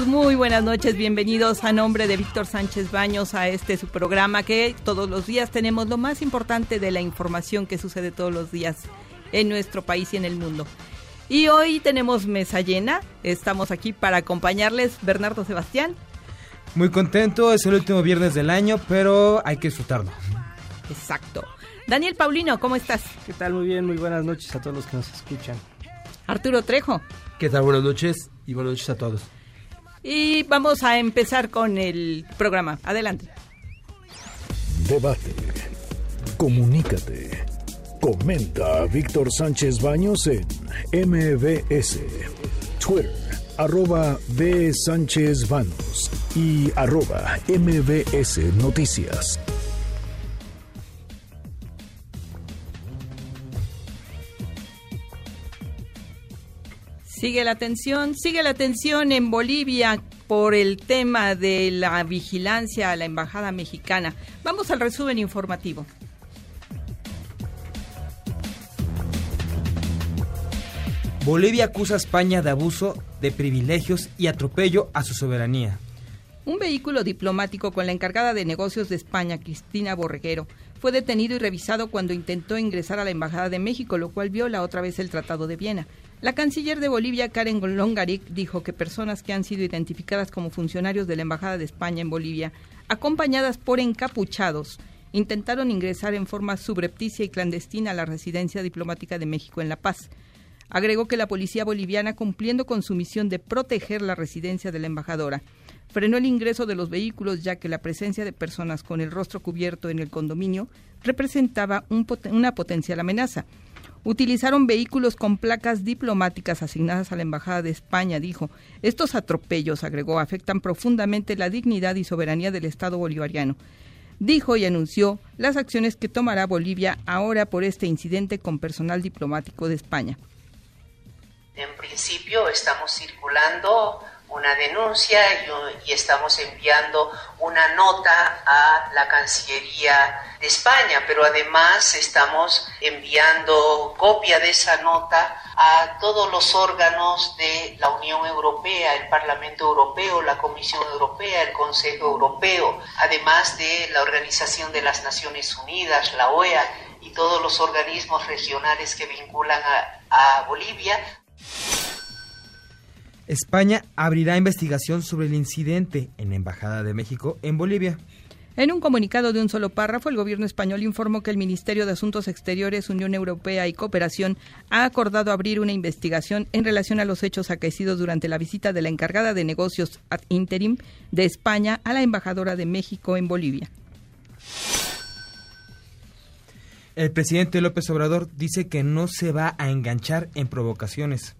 Todos? Muy buenas noches, bienvenidos a nombre de Víctor Sánchez Baños a este su programa que todos los días tenemos lo más importante de la información que sucede todos los días en nuestro país y en el mundo. Y hoy tenemos mesa llena, estamos aquí para acompañarles Bernardo Sebastián. Muy contento, es el último viernes del año, pero hay que disfrutarlo. Exacto. Daniel Paulino, ¿cómo estás? ¿Qué tal? Muy bien, muy buenas noches a todos los que nos escuchan. Arturo Trejo. ¿Qué tal? Buenas noches y buenas noches a todos. Y vamos a empezar con el programa. Adelante. Debate. Comunícate. Comenta a Víctor Sánchez Baños en MBS, Twitter, arroba B. Sánchez Baños y arroba MBS Noticias. Sigue la tensión, sigue la tensión en Bolivia por el tema de la vigilancia a la embajada mexicana. Vamos al resumen informativo. Bolivia acusa a España de abuso de privilegios y atropello a su soberanía. Un vehículo diplomático con la encargada de negocios de España, Cristina Borreguero, fue detenido y revisado cuando intentó ingresar a la Embajada de México, lo cual viola otra vez el Tratado de Viena. La canciller de Bolivia, Karen Longaric, dijo que personas que han sido identificadas como funcionarios de la Embajada de España en Bolivia, acompañadas por encapuchados, intentaron ingresar en forma subrepticia y clandestina a la residencia diplomática de México en La Paz. Agregó que la policía boliviana, cumpliendo con su misión de proteger la residencia de la embajadora, frenó el ingreso de los vehículos ya que la presencia de personas con el rostro cubierto en el condominio representaba un una potencial amenaza. Utilizaron vehículos con placas diplomáticas asignadas a la Embajada de España, dijo. Estos atropellos, agregó, afectan profundamente la dignidad y soberanía del Estado bolivariano. Dijo y anunció las acciones que tomará Bolivia ahora por este incidente con personal diplomático de España. En principio estamos circulando una denuncia y, estamos enviando una nota a la Cancillería de España, pero además estamos enviando copia de esa nota a todos los órganos de la Unión Europea, el Parlamento Europeo, la Comisión Europea, el Consejo Europeo, además de la Organización de las Naciones Unidas, la OEA y todos los organismos regionales que vinculan a, Bolivia España abrirá investigación sobre el incidente en la Embajada de México en Bolivia. En un comunicado de un solo párrafo, el gobierno español informó que el Ministerio de Asuntos Exteriores, Unión Europea y Cooperación ha acordado abrir una investigación en relación a los hechos acaecidos durante la visita de la encargada de negocios ad interim de España a la embajadora de México en Bolivia. El presidente López Obrador dice que no se va a enganchar en provocaciones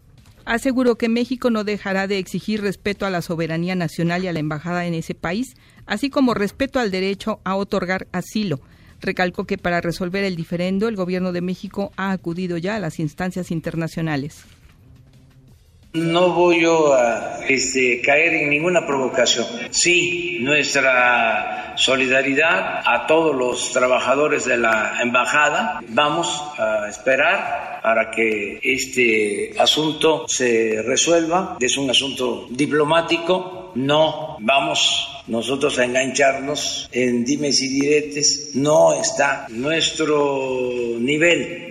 aseguró que México no dejará de exigir respeto a la soberanía nacional y a la embajada en ese país, así como respeto al derecho a otorgar asilo. Recalcó que para resolver el diferendo el gobierno de México ha acudido ya a las instancias internacionales. No voy yo a este, caer en ninguna provocación. Sí, nuestra solidaridad a todos los trabajadores de la embajada. Vamos a esperar para que este asunto se resuelva. Es un asunto diplomático. No vamos nosotros a engancharnos en dimes y diretes. No está nuestro nivel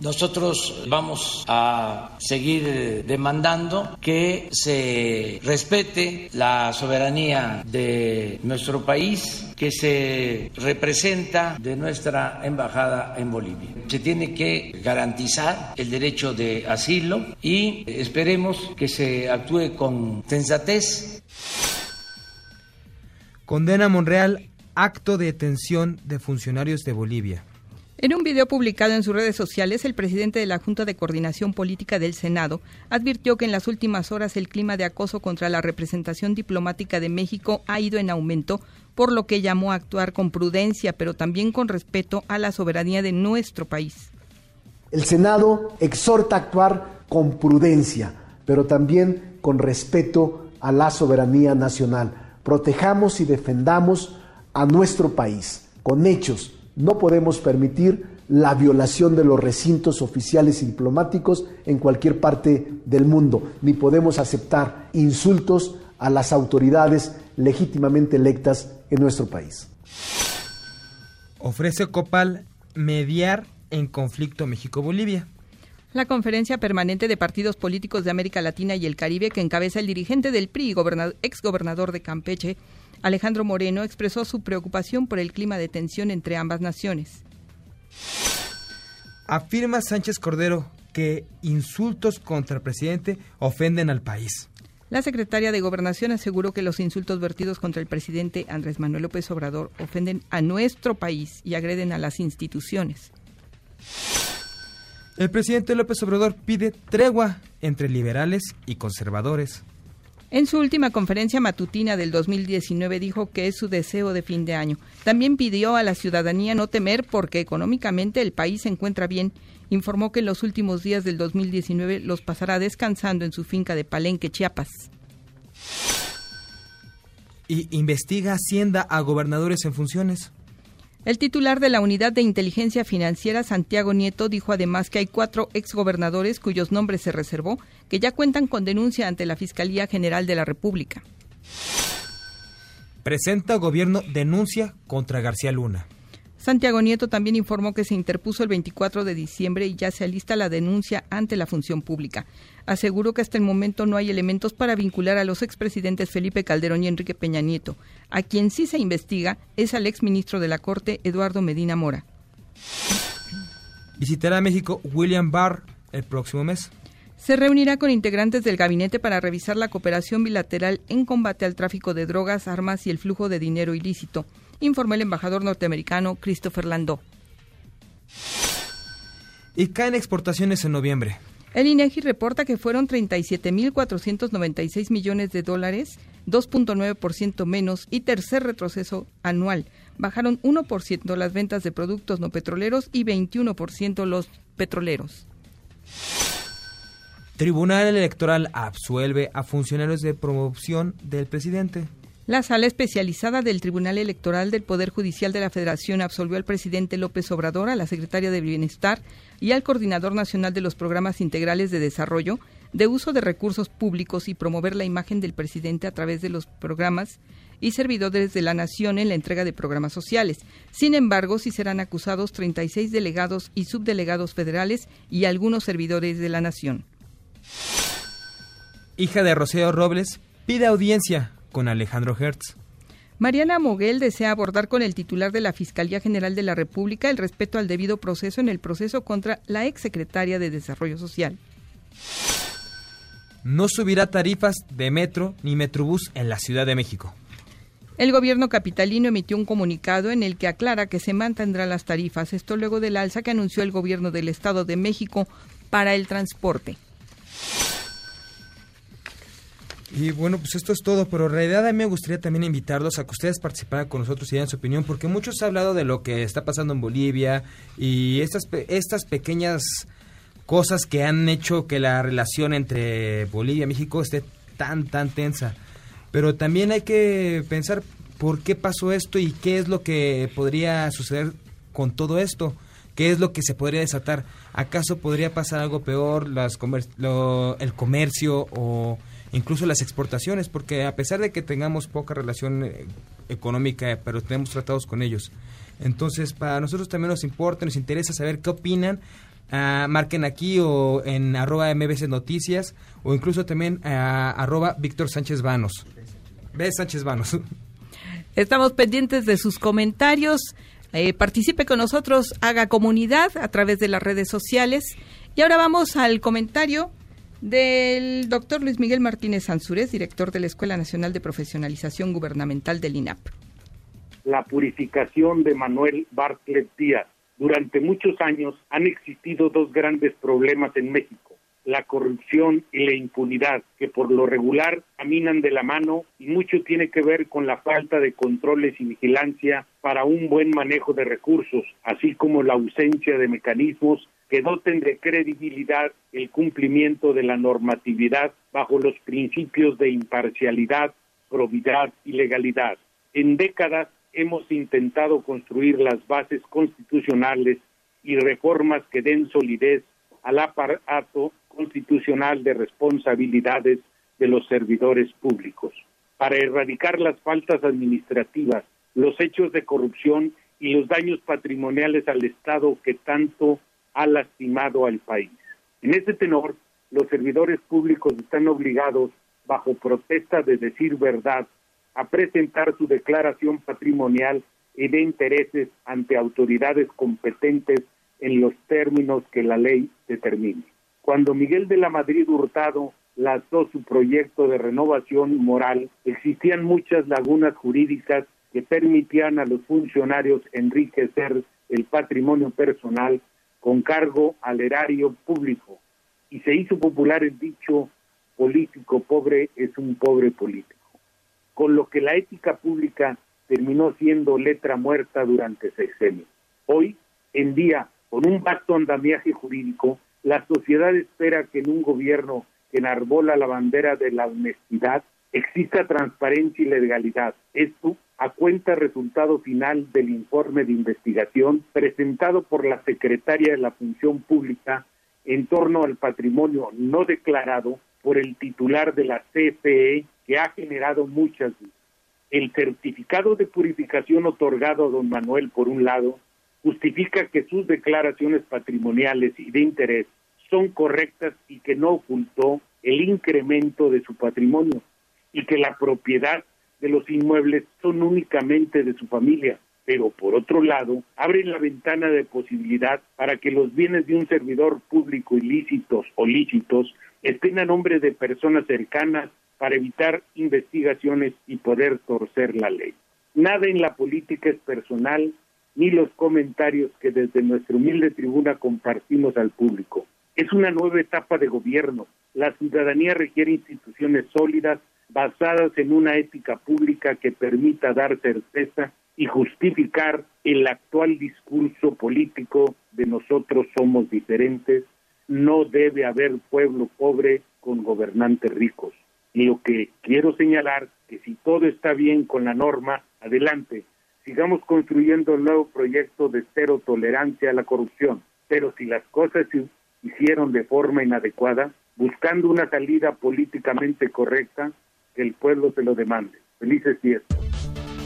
Nosotros vamos a seguir demandando que se respete la soberanía de nuestro país, que se representa de nuestra embajada en Bolivia. Se tiene que garantizar el derecho de asilo y esperemos que se actúe con sensatez. Condena Monreal acto de detención de funcionarios de Bolivia. En un video publicado en sus redes sociales, el presidente de la Junta de Coordinación Política del Senado advirtió que en las últimas horas el clima de acoso contra la representación diplomática de México ha ido en aumento, por lo que llamó a actuar con prudencia, pero también con respeto a la soberanía de nuestro país. El Senado exhorta a actuar con prudencia, pero también con respeto a la soberanía nacional. Protejamos y defendamos a nuestro país con hechos no podemos permitir la violación de los recintos oficiales y diplomáticos en cualquier parte del mundo, ni podemos aceptar insultos a las autoridades legítimamente electas en nuestro país. Ofrece Copal mediar en conflicto México-Bolivia. La conferencia permanente de partidos políticos de América Latina y el Caribe que encabeza el dirigente del PRI y exgobernador de Campeche, Alejandro Moreno expresó su preocupación por el clima de tensión entre ambas naciones. Afirma Sánchez Cordero que insultos contra el presidente ofenden al país. La secretaria de Gobernación aseguró que los insultos vertidos contra el presidente Andrés Manuel López Obrador ofenden a nuestro país y agreden a las instituciones. El presidente López Obrador pide tregua entre liberales y conservadores. En su última conferencia matutina del 2019 dijo que es su deseo de fin de año. También pidió a la ciudadanía no temer porque económicamente el país se encuentra bien. Informó que en los últimos días del 2019 los pasará descansando en su finca de Palenque, Chiapas. Y investiga Hacienda a gobernadores en funciones. El titular de la Unidad de Inteligencia Financiera, Santiago Nieto, dijo además que hay cuatro exgobernadores cuyos nombres se reservó, que ya cuentan con denuncia ante la Fiscalía General de la República. Presenta gobierno denuncia contra García Luna. Santiago Nieto también informó que se interpuso el 24 de diciembre y ya se alista la denuncia ante la función pública. Aseguró que hasta el momento no hay elementos para vincular a los expresidentes Felipe Calderón y Enrique Peña Nieto. A quien sí se investiga es al exministro de la Corte, Eduardo Medina Mora. Visitará a México William Barr el próximo mes. Se reunirá con integrantes del gabinete para revisar la cooperación bilateral en combate al tráfico de drogas, armas y el flujo de dinero ilícito informó el embajador norteamericano Christopher Landau. Y caen exportaciones en noviembre. El INEGI reporta que fueron 37.496 millones de dólares, 2.9% menos y tercer retroceso anual. Bajaron 1% las ventas de productos no petroleros y 21% los petroleros. Tribunal Electoral absuelve a funcionarios de promoción del presidente. La sala especializada del Tribunal Electoral del Poder Judicial de la Federación absolvió al presidente López Obrador, a la secretaria de Bienestar y al coordinador nacional de los programas integrales de desarrollo de uso de recursos públicos y promover la imagen del presidente a través de los programas y servidores de la nación en la entrega de programas sociales. Sin embargo, sí serán acusados 36 delegados y subdelegados federales y algunos servidores de la nación. Hija de Rocío Robles pide audiencia con Alejandro Hertz. Mariana Moguel desea abordar con el titular de la Fiscalía General de la República el respeto al debido proceso en el proceso contra la exsecretaria de Desarrollo Social. No subirá tarifas de metro ni metrobús en la Ciudad de México. El gobierno capitalino emitió un comunicado en el que aclara que se mantendrán las tarifas, esto luego del alza que anunció el gobierno del Estado de México para el transporte. Y bueno, pues esto es todo, pero en realidad a mí me gustaría también invitarlos a que ustedes participaran con nosotros y den su opinión, porque muchos han hablado de lo que está pasando en Bolivia y estas, estas pequeñas cosas que han hecho que la relación entre Bolivia y México esté tan, tan tensa. Pero también hay que pensar por qué pasó esto y qué es lo que podría suceder con todo esto. ¿Qué es lo que se podría desatar? ¿Acaso podría pasar algo peor, las el comercio o incluso las exportaciones, porque a pesar de que tengamos poca relación eh, económica, pero tenemos tratados con ellos. Entonces, para nosotros también nos importa, nos interesa saber qué opinan ah, marquen aquí o en arroba mbc noticias o incluso también a arroba Víctor Sánchez Vanos. B. Sánchez Vanos. Estamos pendientes de sus comentarios. Eh, participe con nosotros, haga comunidad a través de las redes sociales. Y ahora vamos al comentario del doctor Luis Miguel Martínez Ansúrez, director de la Escuela Nacional de Profesionalización Gubernamental del INAP. La purificación de Manuel Bartlett Díaz. Durante muchos años han existido dos grandes problemas en México la corrupción y la impunidad, que por lo regular caminan de la mano y mucho tiene que ver con la falta de controles y vigilancia para un buen manejo de recursos, así como la ausencia de mecanismos que doten de credibilidad el cumplimiento de la normatividad bajo los principios de imparcialidad, probidad y legalidad. En décadas hemos intentado construir las bases constitucionales y reformas que den solidez al aparato constitucional de responsabilidades de los servidores públicos, para erradicar las faltas administrativas, los hechos de corrupción y los daños patrimoniales al Estado que tanto ha lastimado al país. En este tenor, los servidores públicos están obligados, bajo protesta de decir verdad, a presentar su declaración patrimonial y de intereses ante autoridades competentes en los términos que la ley determine. Cuando Miguel de la Madrid Hurtado lanzó su proyecto de renovación moral, existían muchas lagunas jurídicas que permitían a los funcionarios enriquecer el patrimonio personal con cargo al erario público. Y se hizo popular el dicho político pobre es un pobre político. Con lo que la ética pública terminó siendo letra muerta durante sexenios. Hoy en día, con un vasto andamiaje jurídico, la sociedad espera que en un gobierno que enarbola la bandera de la honestidad exista transparencia y legalidad. Esto a cuenta resultado final del informe de investigación presentado por la secretaria de la Función Pública en torno al patrimonio no declarado por el titular de la CFE que ha generado muchas dudas. El certificado de purificación otorgado a don Manuel, por un lado, justifica que sus declaraciones patrimoniales y de interés son correctas y que no ocultó el incremento de su patrimonio y que la propiedad de los inmuebles son únicamente de su familia, pero por otro lado abren la ventana de posibilidad para que los bienes de un servidor público ilícitos o lícitos estén a nombre de personas cercanas para evitar investigaciones y poder torcer la ley. Nada en la política es personal ni los comentarios que desde nuestra humilde tribuna compartimos al público. Es una nueva etapa de gobierno. La ciudadanía requiere instituciones sólidas basadas en una ética pública que permita dar certeza y justificar el actual discurso político de nosotros somos diferentes. No debe haber pueblo pobre con gobernantes ricos. Y lo que quiero señalar que si todo está bien con la norma, adelante, sigamos construyendo el nuevo proyecto de cero tolerancia a la corrupción. Pero si las cosas se hicieron de forma inadecuada, buscando una salida políticamente correcta, que el pueblo se lo demande. Felices fiestas.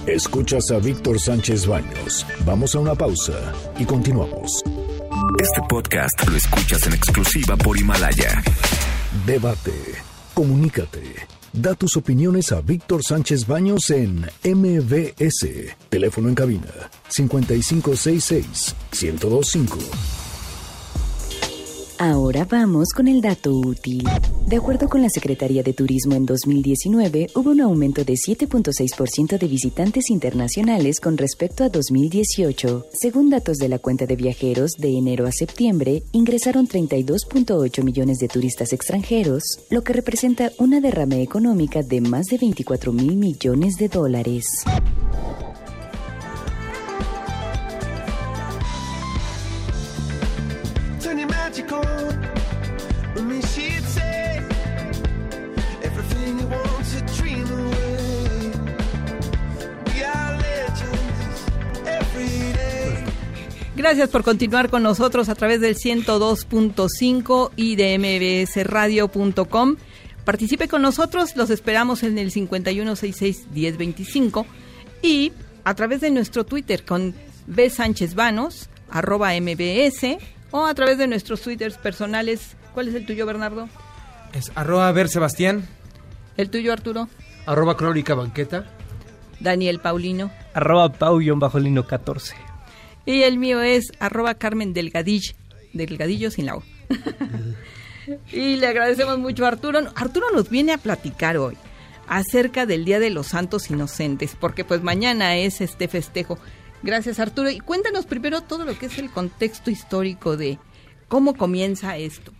Escuchas a Víctor Sánchez Baños. Vamos a una pausa y continuamos. Este podcast lo escuchas en exclusiva por Himalaya. Debate. Comunícate. Da tus opiniones a Víctor Sánchez Baños en MBS. Teléfono en cabina 5566 1025. Ahora vamos con el dato útil. De acuerdo con la Secretaría de Turismo en 2019, hubo un aumento de 7.6% de visitantes internacionales con respecto a 2018. Según datos de la cuenta de viajeros, de enero a septiembre ingresaron 32.8 millones de turistas extranjeros, lo que representa una derrame económica de más de 24 mil millones de dólares. Gracias por continuar con nosotros a través del 102.5 y de mbsradio.com. Participe con nosotros, los esperamos en el 5166-1025 y a través de nuestro Twitter con B. Sánchez Vanos, arroba MBS o a través de nuestros twitters personales. ¿Cuál es el tuyo, Bernardo? Es arroba ver Sebastián. ¿El tuyo, Arturo? Arroba crónica banqueta. Daniel Paulino. Arroba pau-lino 14. Y el mío es arroba Carmen Delgadillo, Delgadillo sin la y le agradecemos mucho a Arturo. Arturo nos viene a platicar hoy acerca del Día de los Santos Inocentes, porque pues mañana es este festejo. Gracias Arturo. Y cuéntanos primero todo lo que es el contexto histórico de cómo comienza esto.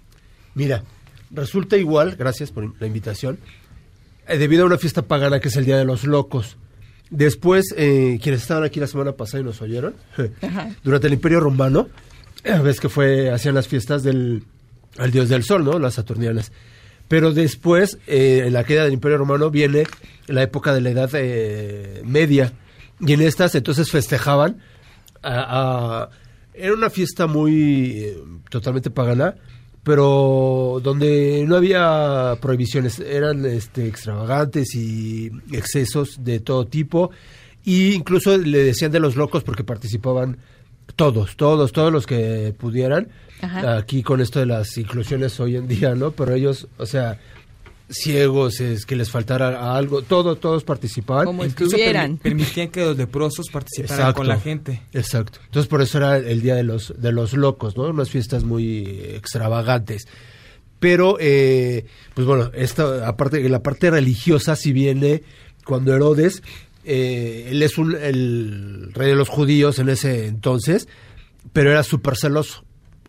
Mira, resulta igual, gracias por la invitación, eh, debido a una fiesta pagana que es el Día de los Locos. Después, eh, quienes estaban aquí la semana pasada y nos oyeron, durante el Imperio Romano, eh, ves que fue, hacían las fiestas del al dios del sol, ¿no? Las saturnianas. Pero después, eh, en la queda del Imperio Romano, viene la época de la Edad eh, Media. Y en estas, entonces festejaban. A, a- era una fiesta muy eh, totalmente pagana, pero donde no había prohibiciones. Eran este, extravagantes y excesos de todo tipo. Y incluso le decían de los locos porque participaban todos, todos, todos los que pudieran. Ajá. Aquí con esto de las inclusiones hoy en día, ¿no? Pero ellos, o sea, ciegos, es que les faltara algo, todo, todos participaban. Como Incluso permi- permitían que los leprosos participaran Exacto. con la gente. Exacto. Entonces por eso era el día de los de los locos, ¿no? Unas fiestas muy extravagantes. Pero, eh, pues bueno, esta aparte la parte religiosa si viene cuando Herodes, eh, él es un, el rey de los judíos en ese entonces, pero era súper celoso.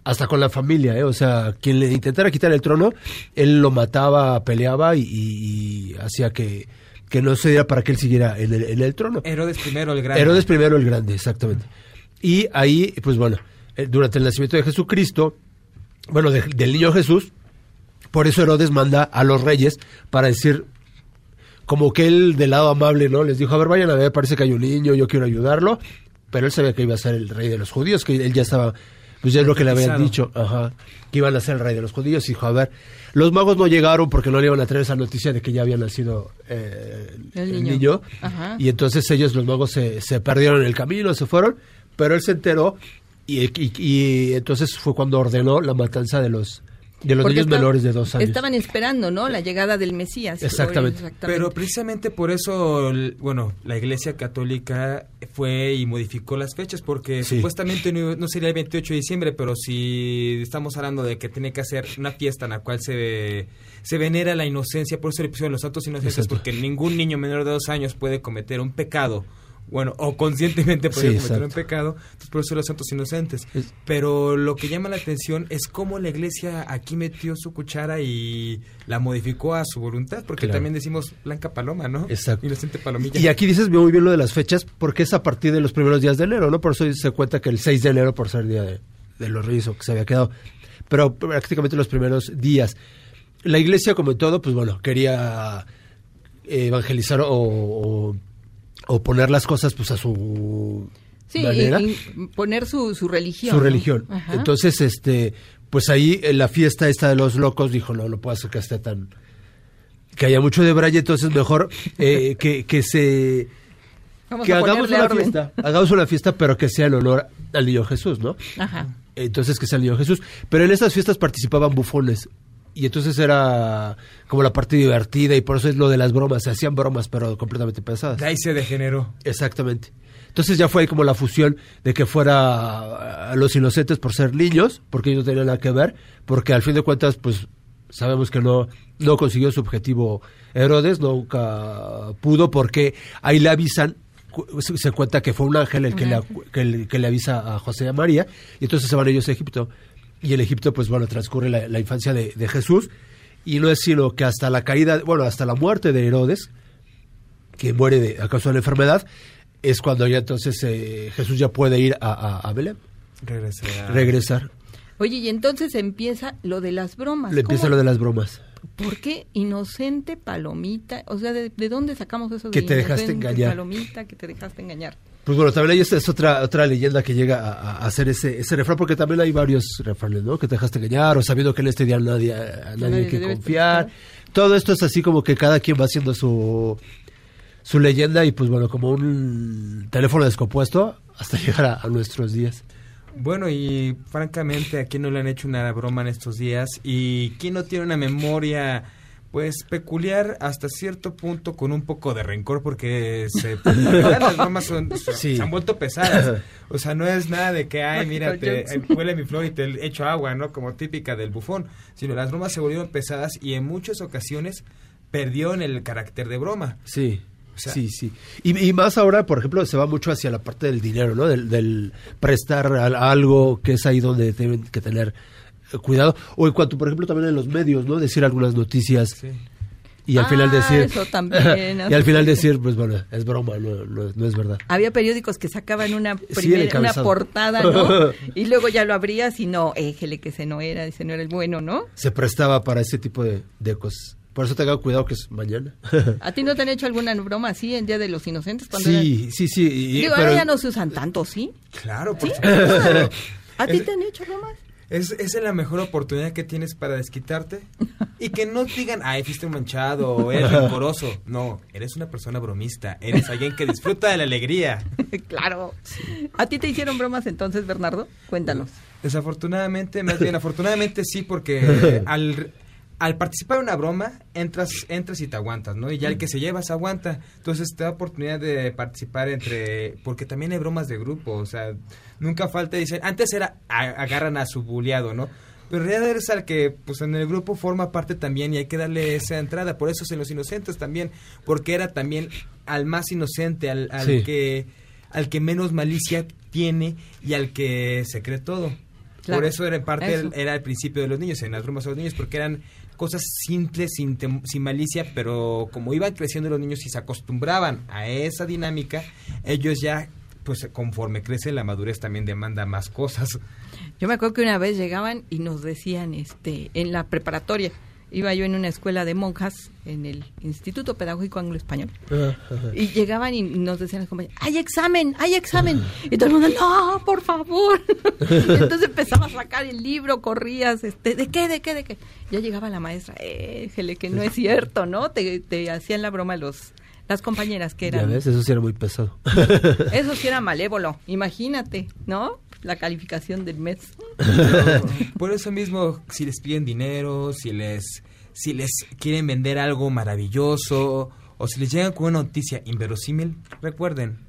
Hasta con la familia, ¿eh? O sea, quien le intentara quitar el trono, él lo mataba, peleaba y, y- y hacía que, que no se diera para que él siguiera en el, en el trono. Herodes primero el grande. Herodes primero el grande, exactamente. Y ahí, pues bueno, eh, durante el nacimiento de Jesucristo, bueno, de- del niño Jesús, por eso Herodes manda a los reyes para decir, como que él del lado amable, ¿no? Les dijo, a ver, vayan a ver, parece que hay un niño, yo quiero ayudarlo. Pero él sabía que iba a ser el rey de los judíos, que él ya estaba, pues ya es lo que le habían dicho, ajá, que iban a ser el rey de los judíos. Y dijo, a ver, los magos no llegaron porque no le iban a traer esa noticia de que ya había nacido eh, El el niño. niño. Ajá. Y entonces ellos, los magos, se, se perdieron en el camino, se fueron, pero él se enteró y, y- y entonces fue cuando ordenó la matanza de los, de los niños menores de dos años. Estaban esperando, ¿no? La llegada del Mesías. Exactamente. Pero precisamente por eso, bueno, la Iglesia Católica fue y modificó las fechas, porque Sí. supuestamente no, no sería el 28 de diciembre, pero si estamos hablando de que tiene que hacer una fiesta en la cual se, se venera la inocencia, por eso le pusieron los santos inocentes, Exacto. porque ningún niño menor de dos años puede cometer un pecado. Bueno, o conscientemente puede Sí, cometer un pecado, entonces por eso los santos inocentes. Es- Pero lo que llama la atención es cómo la iglesia aquí metió su cuchara y la modificó a su voluntad, porque Claro. también decimos Blanca Paloma, ¿no? Exacto. Inocente Palomilla. Y aquí dices muy bien lo de las fechas, porque es a partir de los primeros días de enero, ¿no? Por eso se cuenta que el 6 de enero, por ser día de, de los reyes, o que se había quedado, pero prácticamente los primeros días. La iglesia, como en todo, pues bueno, quería eh, evangelizar o, o- o poner las cosas pues a su Sí, manera. y- y poner su, su religión. su religión. Entonces, este, pues ahí en la fiesta esta de los locos dijo, no, no puedo hacer que esté tan... que haya mucho de braille, entonces mejor eh, que, que se... Vamos que a hagamos una orden. fiesta, hagamos una fiesta, pero que sea en honor al niño Jesús, ¿no? Ajá. Entonces que sea el niño Jesús. Pero en estas fiestas participaban bufones. Y entonces era como la parte divertida y por eso es lo de las bromas. Se hacían bromas, pero completamente pensadas. De ahí se degeneró. Exactamente. Entonces ya fue ahí como la fusión de que fuera a los inocentes por ser niños, porque ellos no tenían nada que ver, porque al fin de cuentas, pues sabemos que no, no consiguió su objetivo Herodes, nunca pudo, porque ahí le avisan, cu- se cuenta que fue un ángel el que, le, que, le- que le avisa a José y a María, y entonces se van ellos a Egipto. Y en Egipto, pues bueno, transcurre la, la infancia de, de Jesús, y no es sino que hasta la caída, bueno, hasta la muerte de Herodes, que muere de, a causa de la enfermedad, es cuando ya entonces eh, Jesús ya puede ir a, a, a Belén, Regresé a- regresar. Oye, y entonces empieza lo de las bromas. Le empieza ¿Cómo- lo de las bromas. ¿Por qué inocente palomita? O sea, ¿de, de dónde sacamos eso de Que te dejaste engañar. palomita que te dejaste engañar? Pues bueno, también hay esta es otra otra leyenda que llega a, a hacer ese, ese refrán, porque también hay varios refranes, ¿no? Que te dejaste engañar, o sabiendo que en este día nadie, a nadie nadie hay que confiar. Todo esto es así como que cada quien va haciendo su, su leyenda y pues bueno, como un teléfono descompuesto hasta llegar a, a nuestros días. Bueno, y francamente, ¿a quién no le han hecho una broma en estos días? ¿Y quién no tiene una memoria, pues, peculiar hasta cierto punto con un poco de rencor? Porque se, las bromas son- Sí. se han vuelto pesadas. O sea, no es nada de que, ay, mira, te, eh, huele mi flor y te echo agua, ¿no? Como típica del bufón. Sino las bromas se volvieron pesadas y en muchas ocasiones perdieron el carácter de broma. Sí. Sea- sí, sí. Y, y más ahora, por ejemplo, se va mucho hacia la parte del dinero, ¿no? Del, del prestar al- algo, que es ahí donde tienen que tener eh, cuidado. O en cuanto, por ejemplo, también en los medios, ¿no? Decir algunas noticias Sí. y al Ah, final decir... eso también, y al final decir, pues bueno, es broma, no, no, no es verdad. Había periódicos que sacaban una primera, una portada, ¿no? Y luego ya lo abrías y no, éjele que ese no era, ese no era el bueno, ¿no? Se prestaba para ese tipo de, de cosas. Por eso tengan cuidado que es mañana. ¿A ti no te han hecho alguna broma así en Día de los Inocentes? Cuando sí, sí, sí. y- Digo, pero- ahora ya no se usan tanto, ¿sí? Claro, por ¿Sí? supuesto. ¿A ti Es- te han hecho bromas? Es, esa es la mejor oportunidad que tienes para desquitarte. Y que no digan, ay, fuiste un manchado o eres rencoroso. No, eres una persona bromista. Eres alguien que disfruta de la alegría. claro. ¿A ti te hicieron bromas entonces, Bernardo? Cuéntanos. Desafortunadamente, más bien, afortunadamente sí, porque al, al participar en una broma, entras, entras y te aguantas, ¿no? Y ya el que se lleva se aguanta. Entonces te da oportunidad de participar entre... Porque también hay bromas de grupo, o sea, nunca falta, dicen, antes era, a- agarran a su buleado, ¿no? Pero en realidad eres al que, pues en el grupo forma parte también y hay que darle esa entrada. Por eso es en los inocentes también, porque era también al más inocente, al, al Sí. que al que menos malicia tiene y al que se cree todo. Claro, Por eso era en parte eso. era el principio de los niños, en las bromas a los niños, porque eran cosas simples, sin, sin malicia, pero como iban creciendo los niños y se acostumbraban a esa dinámica, ellos ya, pues conforme crece la madurez también demanda más cosas. Yo me acuerdo que una vez llegaban y nos decían, este, en la preparatoria, iba yo en una escuela de monjas en el Instituto Pedagógico Anglo-Español. Y llegaban y nos decían las compañeras, hay examen, hay examen. Y todo el mundo, no, por favor. Y entonces empezaba a sacar el libro, corrías, este, ¿de qué, de qué, de qué? Ya llegaba la maestra, éjele, que no es cierto, ¿no? Te, te hacían la broma los las compañeras que Ya eran. ves, eso sí era muy pesado. Eso sí era malévolo, imagínate, ¿no? La calificación del mes. Por eso mismo, si les piden dinero, si les, si les quieren vender algo maravilloso, o si les llegan con una noticia inverosímil, recuerden,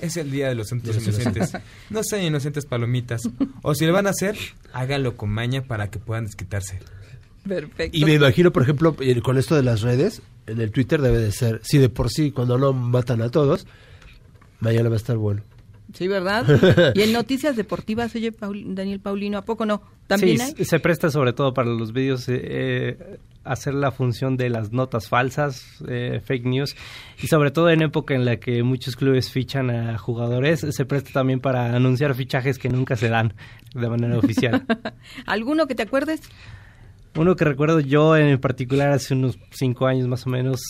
es el día de los santos inocentes. No sean inocentes palomitas. O si le van a hacer, háganlo con maña para que puedan desquitarse. Perfecto. Y me imagino, por ejemplo, eh, con esto de las redes, en el Twitter debe de ser, si de por sí cuando no matan a todos, mañana va a estar bueno. Sí, ¿verdad? Y en noticias deportivas, oye, Paul- Daniel Paulino, ¿a poco no? ¿También sí, hay? se presta sobre todo para los vídeos eh, eh, hacer la función de las notas falsas, eh, fake news, y sobre todo en época en la que muchos clubes fichan a jugadores, se presta también para anunciar fichajes que nunca se dan de manera oficial. ¿Alguno que te acuerdes? Uno que recuerdo yo en particular hace unos cinco años más o menos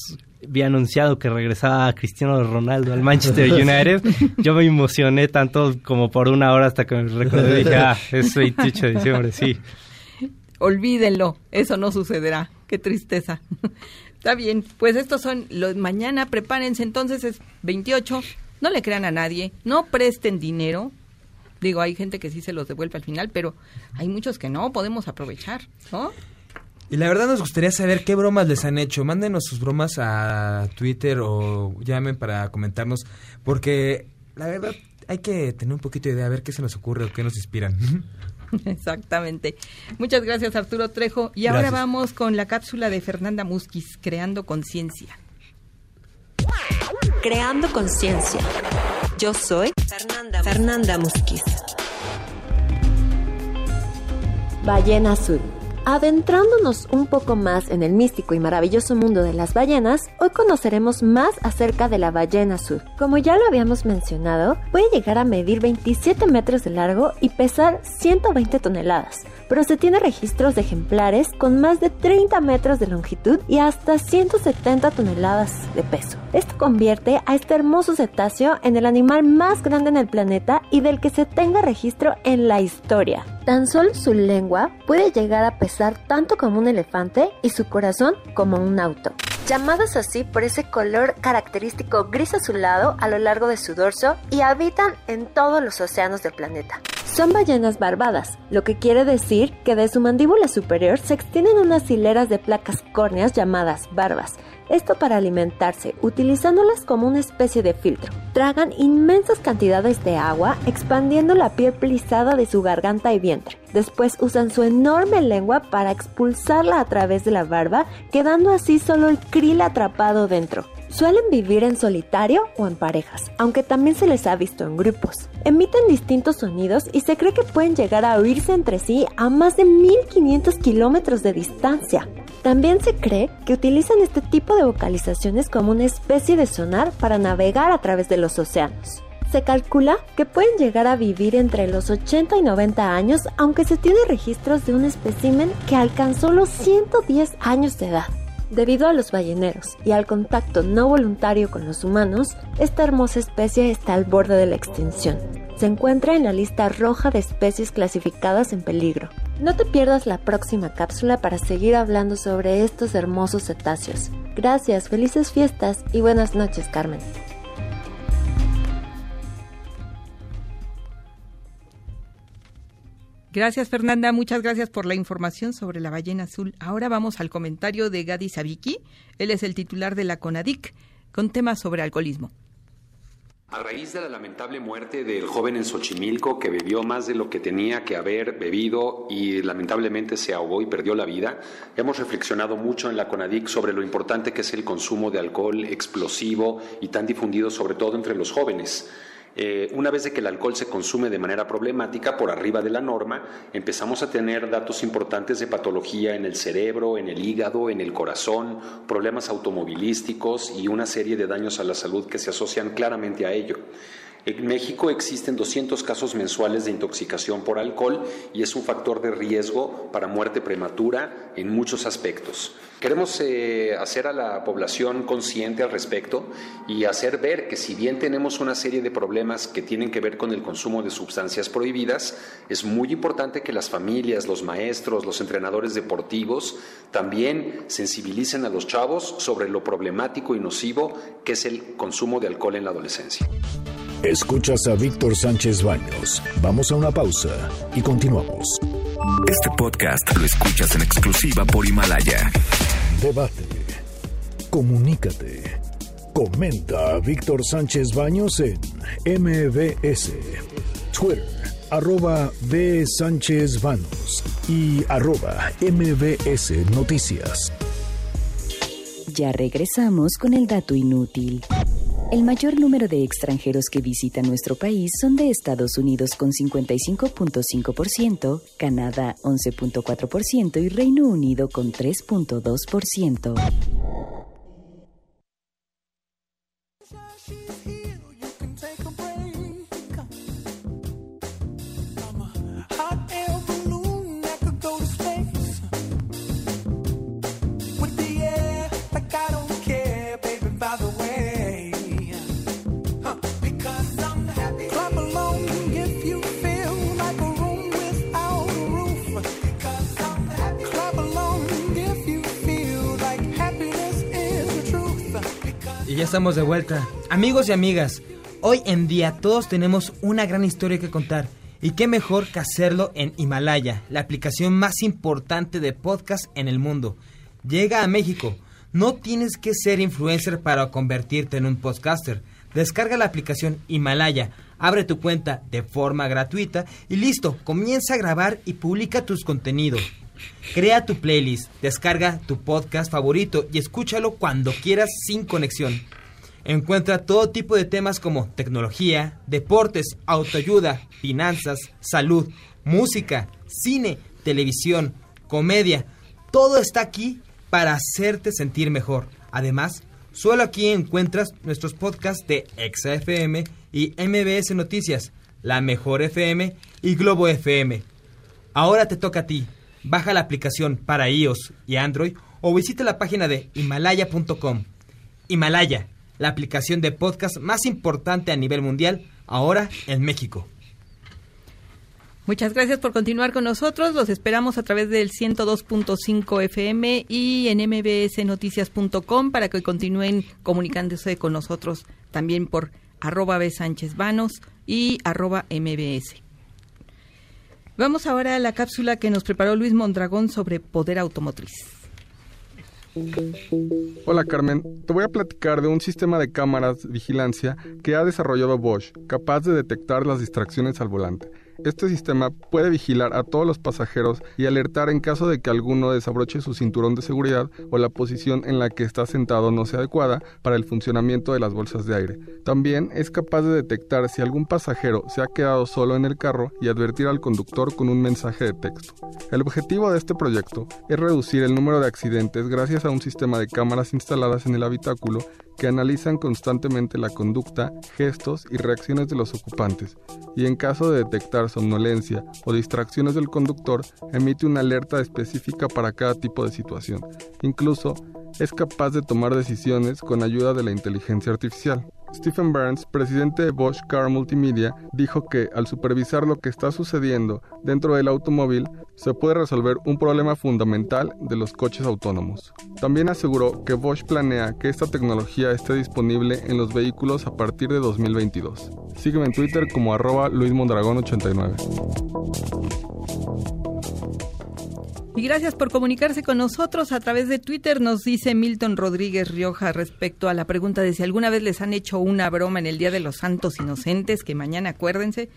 había anunciado que regresaba Cristiano Ronaldo al Manchester United. Yo me emocioné tanto como por una hora hasta que me recordé y dije, ah, es 28 de diciembre, sí. Olvídenlo, eso no sucederá. Qué tristeza. Está bien, pues estos son los mañana, prepárense entonces es 28. No le crean a nadie, no presten dinero. Digo, hay gente que sí se los devuelve al final, pero hay muchos que no, podemos aprovechar, ¿no? Y la verdad nos gustaría saber qué bromas les han hecho. Mándenos sus bromas a Twitter o llamen para comentarnos, porque la verdad hay que tener un poquito de idea, a ver qué se nos ocurre o qué nos inspiran. Exactamente. Muchas gracias Arturo Trejo. Y ahora vamos con la cápsula de Fernanda Musquiz, Creando Conciencia. Creando conciencia. Yo soy Fernanda, Fernanda Musquiz. Ballena Azul. Adentrándonos un poco más en el místico y maravilloso mundo de las ballenas, hoy conoceremos más acerca de la ballena azul. Como ya lo habíamos mencionado, puede llegar a medir 27 metros de largo y pesar 120 toneladas, pero se tiene registros de ejemplares con más de 30 metros de longitud y hasta 170 toneladas de peso. Esto convierte a este hermoso cetáceo en el animal más grande en el planeta y del que se tenga registro en la historia. Tan solo su lengua puede llegar a pesar tanto como un elefante y su corazón como un auto. Llamadas así por ese color característico gris azulado a lo largo de su dorso y habitan en todos los océanos del planeta. Son ballenas barbadas, lo que quiere decir que de su mandíbula superior se extienden unas hileras de placas córneas llamadas barbas, esto para alimentarse, utilizándolas como una especie de filtro. Tragan inmensas cantidades de agua, expandiendo la piel plisada de su garganta y vientre. Después usan su enorme lengua para expulsarla a través de la barba, quedando así solo el krill atrapado dentro. Suelen vivir en solitario o en parejas, aunque también se les ha visto en grupos. Emiten distintos sonidos y se cree que pueden llegar a oírse entre sí a más de 1500 kilómetros de distancia. También se cree que utilizan este tipo de vocalizaciones como una especie de sonar para navegar a través de los océanos. Se calcula que pueden llegar a vivir entre los 80 y 90 años, aunque se tiene registros de un espécimen que alcanzó los 110 años de edad. Debido a los balleneros y al contacto no voluntario con los humanos, esta hermosa especie está al borde de la extinción. Se encuentra en la lista roja de especies clasificadas en peligro. No te pierdas la próxima cápsula para seguir hablando sobre estos hermosos cetáceos. Gracias, felices fiestas y buenas noches, Carmen. Gracias Fernanda, muchas gracias por la información sobre la ballena azul. Ahora vamos al comentario de Gadi Sabiki. Él es el titular de la CONADIC con temas sobre alcoholismo. A raíz de la lamentable muerte del joven en Xochimilco que bebió más de lo que tenía que haber bebido y lamentablemente se ahogó y perdió la vida, hemos reflexionado mucho en la CONADIC sobre lo importante que es el consumo de alcohol explosivo y tan difundido sobre todo entre los jóvenes. Eh, una vez que el alcohol se consume de manera problemática, por arriba de la norma, empezamos a tener datos importantes de patología en el cerebro, en el hígado, en el corazón, problemas automovilísticos y una serie de daños a la salud que se asocian claramente a ello. En México existen 200 casos mensuales de intoxicación por alcohol y es un factor de riesgo para muerte prematura en muchos aspectos. Queremos eh, hacer a la población consciente al respecto y hacer ver que si bien tenemos una serie de problemas que tienen que ver con el consumo de sustancias prohibidas, es muy importante que las familias, los maestros, los entrenadores deportivos también sensibilicen a los chavos sobre lo problemático y nocivo que es el consumo de alcohol en la adolescencia. Escuchas a Víctor Sánchez Baños. Vamos a una pausa y continuamos. Este podcast lo escuchas en exclusiva por Himalaya. Debate. Comunícate. Comenta a Víctor Sánchez Baños en MBS. Twitter, arroba B. Sánchez Baños y arroba MBS Noticias. Ya regresamos con el dato inútil. El mayor número de extranjeros que visitan nuestro país son de Estados Unidos con 55.5%, Canadá 11.4% y Reino Unido con 3.2%. Ya estamos de vuelta. Amigos y amigas, hoy en día todos tenemos una gran historia que contar. Y qué mejor que hacerlo en Himalaya, la aplicación más importante de podcast en el mundo. Llega a México. No tienes que ser influencer para convertirte en un podcaster. Descarga la aplicación Himalaya, abre tu cuenta de forma gratuita y listo, comienza a grabar y publica tus contenidos. Crea tu playlist, descarga tu podcast favorito y escúchalo cuando quieras sin conexión. Encuentra todo tipo de temas como tecnología, deportes, autoayuda, finanzas, salud, música, cine, televisión, comedia. Todo está aquí para hacerte sentir mejor. Además, solo aquí encuentras nuestros podcasts de ExaFM y MBS Noticias, La Mejor FM y Globo FM. Ahora te toca a ti. Baja la aplicación para iOS y Android o visita la página de himalaya.com. Himalaya, la aplicación de podcast más importante a nivel mundial, ahora en México. Muchas gracias por continuar con nosotros. Los esperamos a través del 102.5 FM y en mbsnoticias.com para que continúen comunicándose con nosotros también por arroba B. Sánchez Vanos y arroba mbs. Vamos ahora a la cápsula que nos preparó Luis Mondragón sobre poder automotriz. Hola Carmen, te voy a platicar de un sistema de cámaras de vigilancia que ha desarrollado Bosch, capaz de detectar las distracciones al volante. Este sistema puede vigilar a todos los pasajeros y alertar en caso de que alguno desabroche su cinturón de seguridad o la posición en la que está sentado no sea adecuada para el funcionamiento de las bolsas de aire. También es capaz de detectar si algún pasajero se ha quedado solo en el carro y advertir al conductor con un mensaje de texto. El objetivo de este proyecto es reducir el número de accidentes gracias a un sistema de cámaras instaladas en el habitáculo que analizan constantemente la conducta, gestos y reacciones de los ocupantes, y en caso de detectar somnolencia o distracciones del conductor, emite una alerta específica para cada tipo de situación. Incluso, es capaz de tomar decisiones con ayuda de la inteligencia artificial. Stephen Burns, presidente de Bosch Car Multimedia, dijo que al supervisar lo que está sucediendo dentro del automóvil, se puede resolver un problema fundamental de los coches autónomos. También aseguró que Bosch planea que esta tecnología esté disponible en los vehículos a partir de 2022. Sígueme en Twitter como arroba luismondragón89. Y gracias por comunicarse con nosotros a través de Twitter, nos dice Milton Rodríguez Rioja respecto a la pregunta de si alguna vez les han hecho una broma en el Día de los Santos Inocentes, que mañana acuérdense.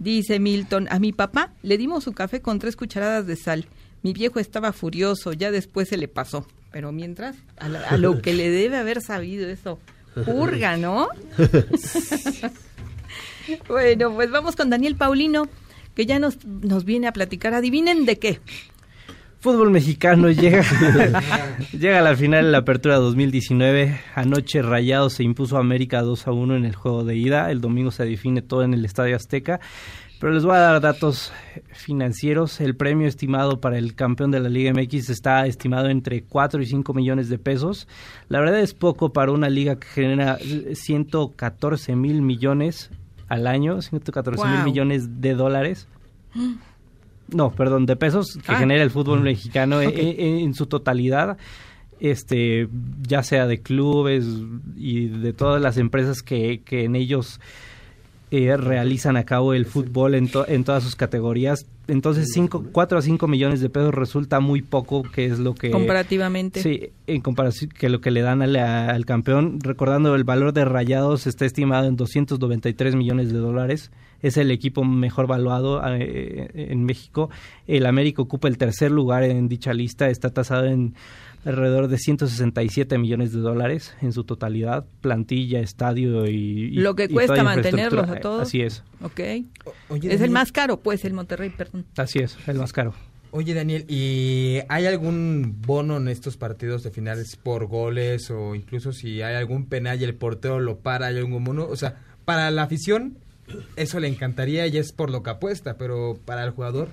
Dice Milton, a mi papá le dimos su café con tres cucharadas de sal. Mi viejo estaba furioso, ya después se le pasó. Pero mientras, a, a lo que le debe haber sabido eso, purga, ¿no? bueno, pues vamos con Daniel Paulino, que ya nos, nos viene a platicar. Adivinen de qué fútbol mexicano llega, llega a la final de la apertura 2019. Anoche Rayado se impuso a América 2 a 1 en el juego de ida. El domingo se define todo en el Estadio Azteca. Pero les voy a dar datos financieros. El premio estimado para el campeón de la Liga MX está estimado entre 4 y 5 millones de pesos. La verdad es poco para una liga que genera 114 mil millones al año, 114 mil millones de dólares. No, perdón, de pesos que ah. genera el fútbol mexicano en, su totalidad este ya sea de clubes y de todas las empresas que, que en ellos eh, realizan a cabo el fútbol en, en todas sus categorías. Entonces, cinco, 4 a 5 millones de pesos resulta muy poco, que es lo que... Comparativamente. Sí, en comparación que lo que le dan al, al campeón. Recordando, el valor de Rayados está estimado en 293 millones de dólares. Es el equipo mejor valuado eh, en México. El América ocupa el tercer lugar en dicha lista. Está tasado en alrededor de 167 millones de dólares en su totalidad, plantilla, estadio y... Lo que cuesta mantenerlos a todos. Así es. Ok. es el más caro, pues, el Monterrey, perdón. Así es, el más caro. Oye, Daniel, ¿y hay algún bono en estos partidos de finales por goles o incluso si hay algún penal y el portero lo para, hay algún bono? O sea, para la afición eso le encantaría y es por lo que apuesta, pero para el jugador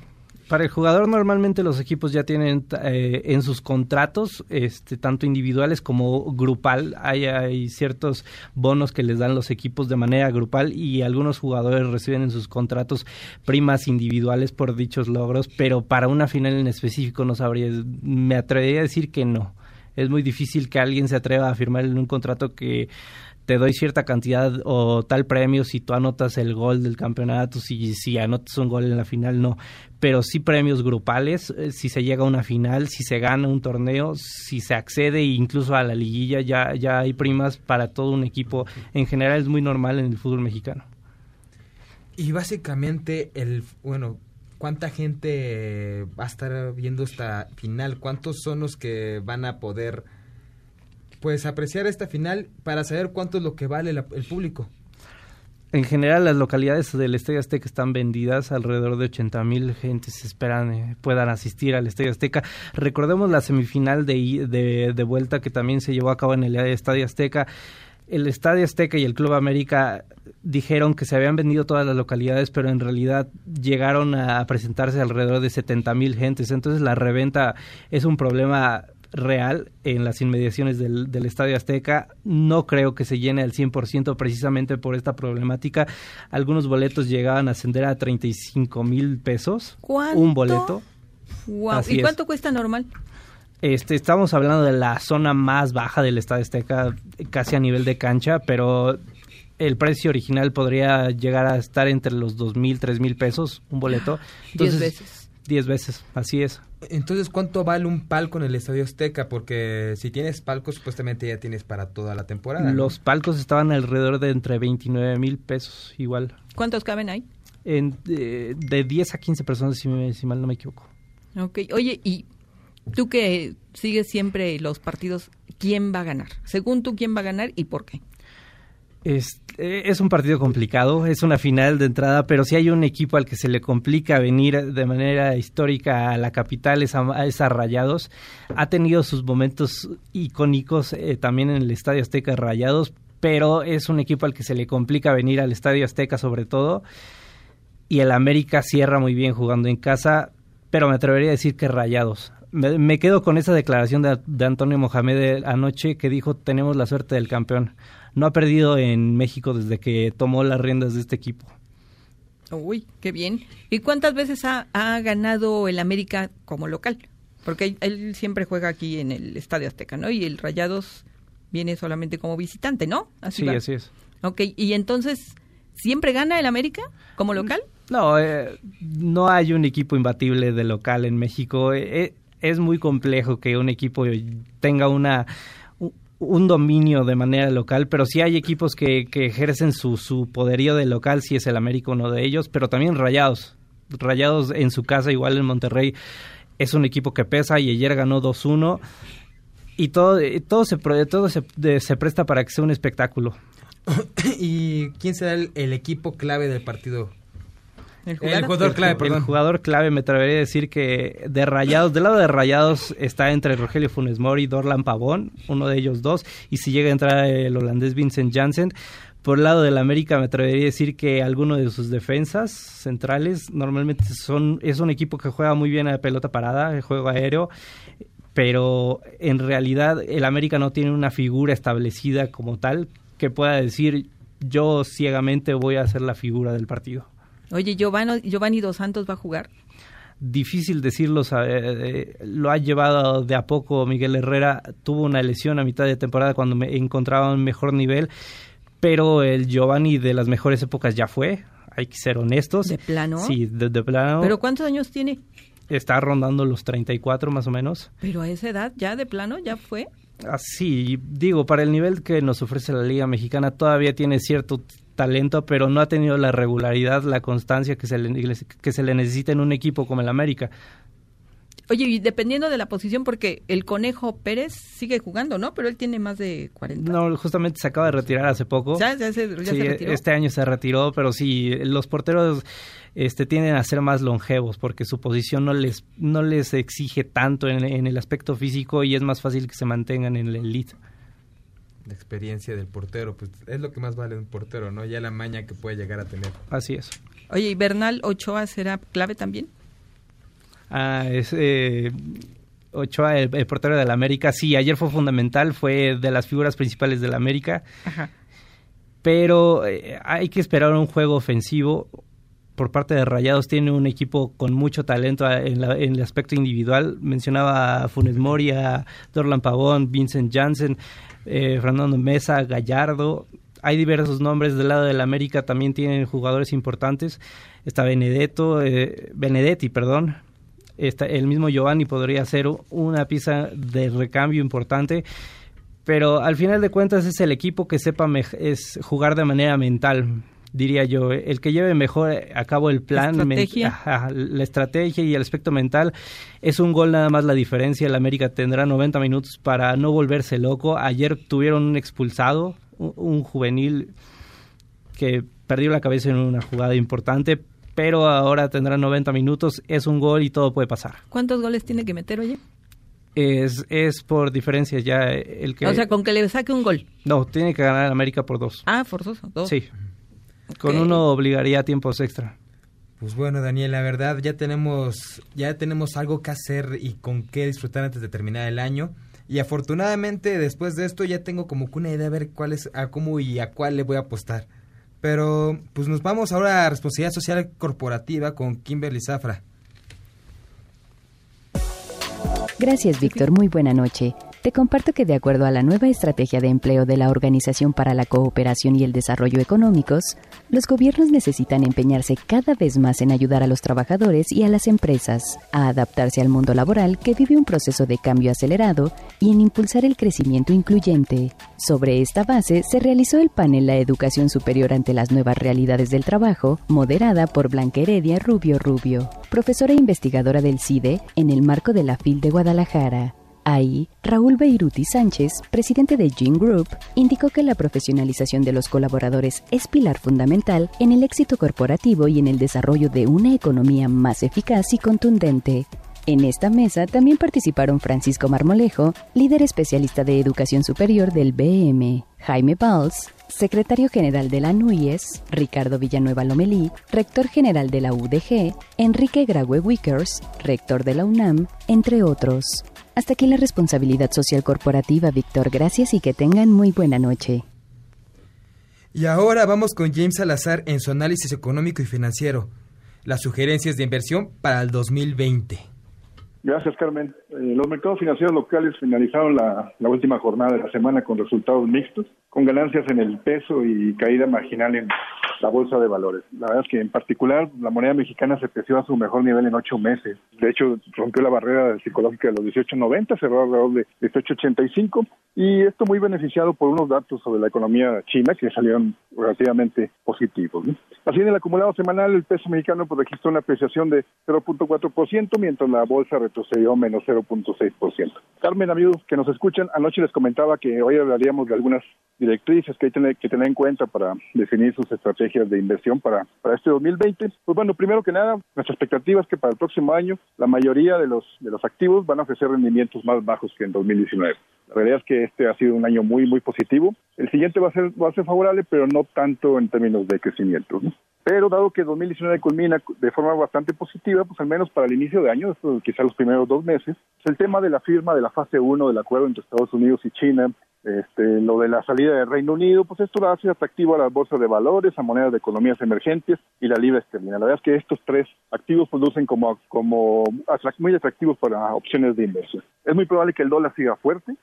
para el jugador normalmente los equipos ya tienen eh, en sus contratos, este, tanto individuales como grupal, hay, ciertos bonos que les dan los equipos de manera grupal y algunos jugadores reciben en sus contratos primas individuales por dichos logros, pero para una final en específico no sabría, me atrevería a decir que no. Es muy difícil que alguien se atreva a firmar en un contrato que te doy cierta cantidad o tal premio si tú anotas el gol del campeonato, si, si anotas un gol en la final, no. Pero sí premios grupales, eh, si se llega a una final, si se gana un torneo, si se accede incluso a la liguilla, ya, ya hay primas para todo un equipo. En general es muy normal en el fútbol mexicano. Y básicamente, el bueno, ¿cuánta gente va a estar viendo esta final? ¿Cuántos son los que van a poder pues apreciar esta final para saber cuánto es lo que vale el público. En general, las localidades del Estadio Azteca están vendidas, alrededor de 80 mil gentes esperan eh, puedan asistir al Estadio Azteca. Recordemos la semifinal de, de, de, vuelta que también se llevó a cabo en el Estadio Azteca. El Estadio Azteca y el Club América dijeron que se habían vendido todas las localidades, pero en realidad llegaron a presentarse alrededor de 70 mil gentes. Entonces la reventa es un problema real en las inmediaciones del, Estadio Azteca. No creo que se llene al 100% precisamente por esta problemática. Algunos boletos llegaban a ascender a 35 mil pesos. ¿Cuánto? Un boleto. ¿Y cuánto cuesta normal? Este, estamos hablando de la zona más baja del Estadio Azteca, casi a nivel de cancha, pero el precio original podría llegar a estar entre los dos mil, tres mil pesos, un boleto. Diez veces. Diez veces, así es. Entonces, ¿cuánto vale un palco en el Estadio Azteca? Porque si tienes palcos, supuestamente ya tienes para toda la temporada. Los palcos estaban alrededor de entre 29 mil pesos, igual. ¿Cuántos caben ahí? En, de, de 10 a 15 personas, si, me- si mal no me equivoco. Ok, oye, y tú que sigues siempre los partidos, ¿quién va a ganar? Según tú, ¿quién va a ganar y por qué? Es, eh, es un partido complicado, es una final de entrada, pero si hay un equipo al que se le complica venir de manera histórica a la capital, es a, es a Rayados. Ha tenido sus momentos icónicos eh, también en el Estadio Azteca Rayados, pero es un equipo al que se le complica venir al Estadio Azteca sobre todo. Y el América cierra muy bien jugando en casa, pero me atrevería a decir que Rayados. Me, me quedo con esa declaración de, de Antonio Mohamed anoche que dijo tenemos la suerte del campeón. No ha perdido en México desde que tomó las riendas de este equipo. Uy, qué bien. ¿Y cuántas veces ha, ha ganado el América como local? Porque él, siempre juega aquí en el Estadio Azteca, ¿no? Y el Rayados viene solamente como visitante, ¿no? sí, va. así es. Ok, y entonces, ¿siempre gana el América como local? No, eh, no hay un equipo imbatible de local en México. Eh, es muy complejo que un equipo tenga una un dominio de manera local, pero sí hay equipos que, ejercen su, poderío de local, si es el América uno de ellos, pero también Rayados. Rayados en su casa, igual en Monterrey, es un equipo que pesa y ayer ganó 2-1 y todo, eh, todo, se, todo se, se presta para que sea un espectáculo. ¿Y quién será el equipo clave del partido? El El jugador clave, El perdón. jugador clave, me atrevería a decir que de Rayados, del lado de Rayados está entre Rogelio Funes Mori y Dorlan Pavón, uno de ellos dos, y si llega a entrar el holandés Vincent Janssen. Por el lado del América me atrevería a decir que alguno de sus defensas centrales normalmente son es un equipo que juega muy bien a pelota parada, el juego aéreo, pero en realidad el América no tiene una figura establecida como tal que pueda decir yo ciegamente voy a ser la figura del partido Oye, Giovanni, Giovanni Dos Santos va a jugar. difícil decirlo, sabe, eh, lo ha llevado de a poco Miguel Herrera, tuvo una lesión a mitad de temporada cuando me encontraba un mejor nivel, pero el Giovanni de las mejores épocas ya fue, hay que ser honestos. ¿De plano? Sí, de, de plano. ¿Pero cuántos años tiene? Está rondando los 34 más o menos. Pero a esa edad, ya de plano, ya fue. Así, digo, para el nivel que nos ofrece la Liga Mexicana todavía tiene cierto talento, pero no ha tenido la regularidad, la constancia que se le, que se le necesita en un equipo como el América. Oye, y dependiendo de la posición, porque el Conejo Pérez sigue jugando, ¿no? Pero él tiene más de 40. No, justamente se acaba de retirar hace poco. ¿Ya, ya se, ya Sí, se retiró? este año se retiró, pero sí, los porteros este, tienden a ser más longevos porque su posición no les, no les exige tanto en, en el aspecto físico y es más fácil que se mantengan en el elite. La experiencia del portero, pues es lo que más vale un portero, ¿no? Ya la maña que puede llegar a tener. Así es. Oye, ¿y Bernal Ochoa será clave también? Ah, es eh, Ochoa, el, el portero del América. Sí, ayer fue fundamental, fue de las figuras principales del América. Ajá. Pero eh, hay que esperar un juego ofensivo. Por parte de Rayados tiene un equipo con mucho talento a- en, la- en el aspecto individual. Mencionaba a Funes Mori, a Dorlan Pavón, Vincent Janssen, eh, Fernando Mesa, Gallardo. Hay diversos nombres del lado del América, también tienen jugadores importantes. Está Benedetto, eh, Benedetti, perdón. Está, el mismo Giovanni podría ser una pieza de recambio importante pero al final de cuentas es el equipo que sepa es jugar de manera mental diría yo el que lleve mejor a cabo el plan men- Estrategia. ajá, la estrategia y el aspecto mental es un gol nada más la diferencia el América tendrá 90 minutos para no volverse loco ayer tuvieron un expulsado un, un juvenil que perdió la cabeza en una jugada importante pero ahora tendrá 90 minutos es un gol y todo puede pasar ¿Cuántos goles tiene que meter, oye? es, es por diferencias ya el que O sea, con que le saque un gol. no, tiene que ganar América por dos. Ah, forzoso, dos. Sí. Con uno obligaría a tiempos extra. Pues bueno, Daniel, la verdad ya tenemos ya tenemos algo que hacer y con qué disfrutar antes de terminar el año. Y afortunadamente después de esto ya tengo como que una idea de ver cuál es a cómo y a cuál le voy a apostar. Pero pues nos vamos ahora a responsabilidad social corporativa con Kimberly Zafra. Gracias, Víctor. Muy buena noche. te comparto que de acuerdo a la nueva estrategia de empleo de la Organización para la Cooperación y el Desarrollo Económicos, los gobiernos necesitan empeñarse cada vez más en ayudar a los trabajadores y a las empresas a adaptarse al mundo laboral que vive un proceso de cambio acelerado y en impulsar el crecimiento incluyente. Sobre esta base se realizó el panel La Educación Superior ante las nuevas realidades del trabajo, moderada por Blanca Heredia Rubio Rubio, profesora e investigadora del CIDE en el marco de la FIL de Guadalajara. Ahí, Raúl Beiruti Sánchez, presidente de Gene Group, indicó que la profesionalización de los colaboradores es pilar fundamental en el éxito corporativo y en el desarrollo de una economía más eficaz y contundente. En esta mesa también participaron Francisco Marmolejo, líder especialista de educación superior del BM, Jaime Valls, secretario general de la NUIES, Ricardo Villanueva Lomelí, rector general de la UDG, Enrique Graue Wickers, rector de la UNAM, entre otros. Hasta aquí la responsabilidad social corporativa, Víctor. Gracias y que tengan muy buena noche. Y ahora vamos con James Salazar en su análisis económico y financiero. Las sugerencias de inversión para el 2020. Gracias, Carmen. Eh, los mercados financieros locales finalizaron la, la, última jornada de la semana con resultados mixtos, con ganancias en el peso y caída marginal en la bolsa de valores. La verdad es que en particular la moneda mexicana se creció a su mejor nivel en ocho meses. De hecho, rompió la barrera psicológica de los 18.90, cerró alrededor de 18.85 y esto muy beneficiado por unos datos sobre la economía china que salieron relativamente positivos. Así en el acumulado semanal el peso mexicano pues, registró una apreciación de 0.4%, mientras la bolsa retrocedió menos 0.6%. Carmen, amigos que nos escuchan, anoche les comentaba que hoy hablaríamos de algunas directrices que hay que tener en cuenta para definir sus estrategias de inversión para, para este 2020. Pues bueno, primero que nada, nuestra expectativa es que para el próximo año la mayoría de los, de los activos van a ofrecer rendimientos más bajos que en 2019. La realidad es que este ha sido un año muy, muy positivo. El siguiente va a ser, va a ser favorable, pero no tanto en términos de crecimiento. ¿no? Pero dado que 2019 culmina de forma bastante positiva, pues al menos para el inicio de año, quizá los primeros dos meses, el tema de la firma de la fase 1 del acuerdo entre Estados Unidos y China, este, lo de la salida del Reino Unido, pues esto lo hace atractivo a las bolsas de valores, a monedas de economías emergentes y la libra esterlina. La verdad es que estos tres activos producen como, como muy atractivos para opciones de inversión. Es muy probable que el dólar siga fuerte,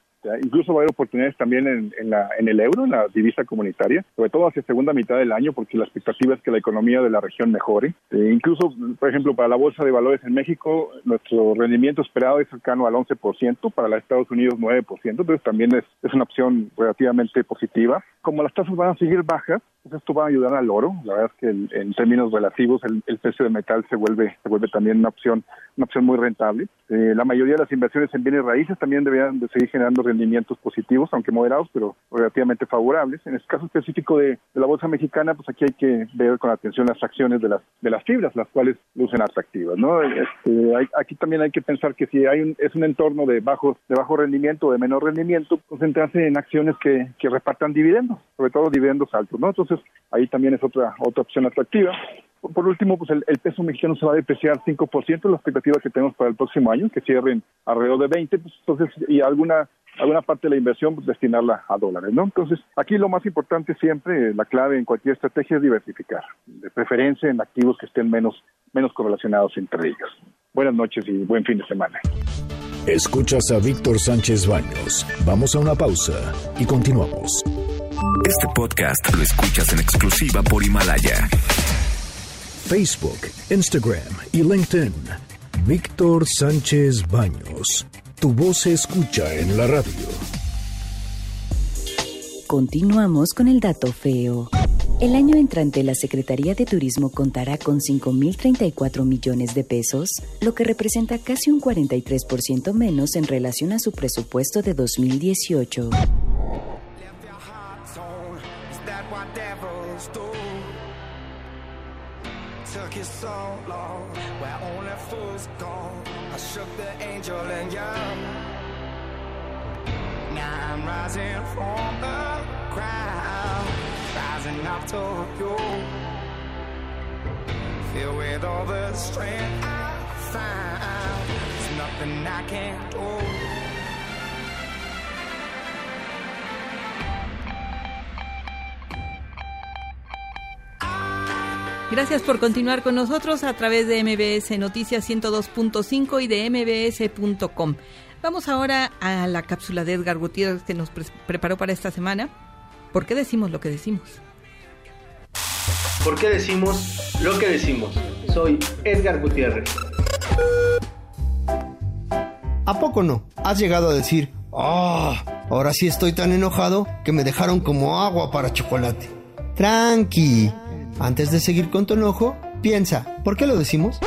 incluso va a haber oportunidades también en, la, en el euro, en la divisa comunitaria, sobre todo hacia segunda mitad del año, porque la expectativa es que la economía de la región mejore. Eh, incluso, por ejemplo, para la bolsa de valores en México, nuestro rendimiento esperado es cercano al 11%, para los Estados Unidos 9%, entonces también es, una opción relativamente positiva. Como las tasas van a seguir bajas, pues esto va a ayudar al oro. La verdad es que el, en términos relativos el, el, precio del metal se vuelve también una opción una opción muy rentable. Eh, la mayoría de las inversiones en bienes raíces también deberían de seguir generando rendimientos positivos, aunque moderados, pero relativamente favorables. En el caso específico de, la bolsa mexicana, pues aquí hay que ver con atención las acciones de las de las fibras, las cuales lucen atractivas. ¿no? Este, hay, aquí también hay que pensar que si hay un, es un entorno de bajo de bajo rendimiento o de menor rendimiento, concentrarse en acciones que, que repartan dividendos, sobre todo dividendos altos. ¿no? Entonces ahí también es otra otra opción atractiva. Por, último, pues el, el, peso mexicano se va a depreciar 5%, la expectativa que tenemos para el próximo año, que cierren alrededor de 20, pues, entonces, y alguna alguna parte de la inversión pues, destinarla a dólares, ¿no? Entonces, aquí lo más importante siempre, la clave en cualquier estrategia es diversificar, de preferencia en activos que estén menos, menos correlacionados entre ellos. Buenas noches y buen fin de semana. Escuchas a Víctor Sánchez Baños. Vamos a una pausa y continuamos. Este podcast lo escuchas en exclusiva por Himalaya. Facebook, Instagram y LinkedIn. Víctor Sánchez Baños. Tu voz se escucha en la radio. Continuamos con el dato feo. El año entrante la Secretaría de Turismo contará con 5.034 millones de pesos, lo que representa casi un 43% menos en relación a su presupuesto de 2018. Gracias por continuar con nosotros a través de MBS Noticias 102.5 y de mbs.com. Vamos ahora a la cápsula de Edgar Gutiérrez que nos pre preparó para esta semana. ¿Por qué decimos lo que decimos? ¿Por qué decimos lo que decimos? Soy Edgar Gutiérrez. ¿A poco no? Has llegado a decir, ah, ahora sí estoy tan enojado que me dejaron como agua para chocolate. Tranqui. Antes de seguir con tu enojo, piensa, ¿por qué lo decimos?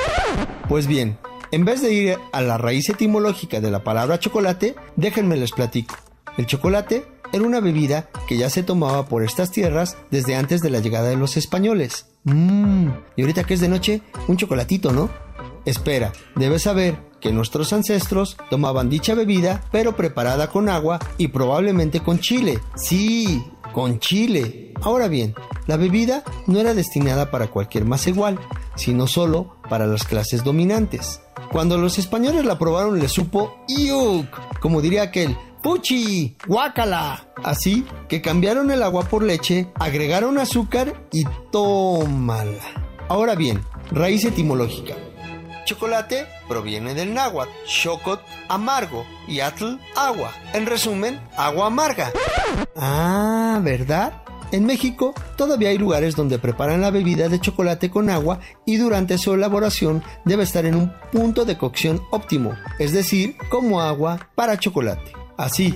Pues bien, en vez de ir a la raíz etimológica de la palabra chocolate, déjenme les platico. El chocolate era una bebida que ya se tomaba por estas tierras desde antes de la llegada de los españoles. Mmm, y ahorita que es de noche, un chocolatito, ¿no? Espera, debes saber que nuestros ancestros tomaban dicha bebida, pero preparada con agua y probablemente con chile. Sí, con chile. Ahora bien, la bebida no era destinada para cualquier más igual, sino solo para las clases dominantes. Cuando los españoles la probaron les supo ¡Yuk! Como diría aquel, ¡Puchi! ¡Guácala! Así que cambiaron el agua por leche, agregaron azúcar y tómala. Ahora bien, raíz etimológica. Chocolate proviene del náhuatl, chocot, amargo, y atl, agua. En resumen, agua amarga. Ah, ¿verdad? En México todavía hay lugares donde preparan la bebida de chocolate con agua y durante su elaboración debe estar en un punto de cocción óptimo, es decir, como agua para chocolate. Así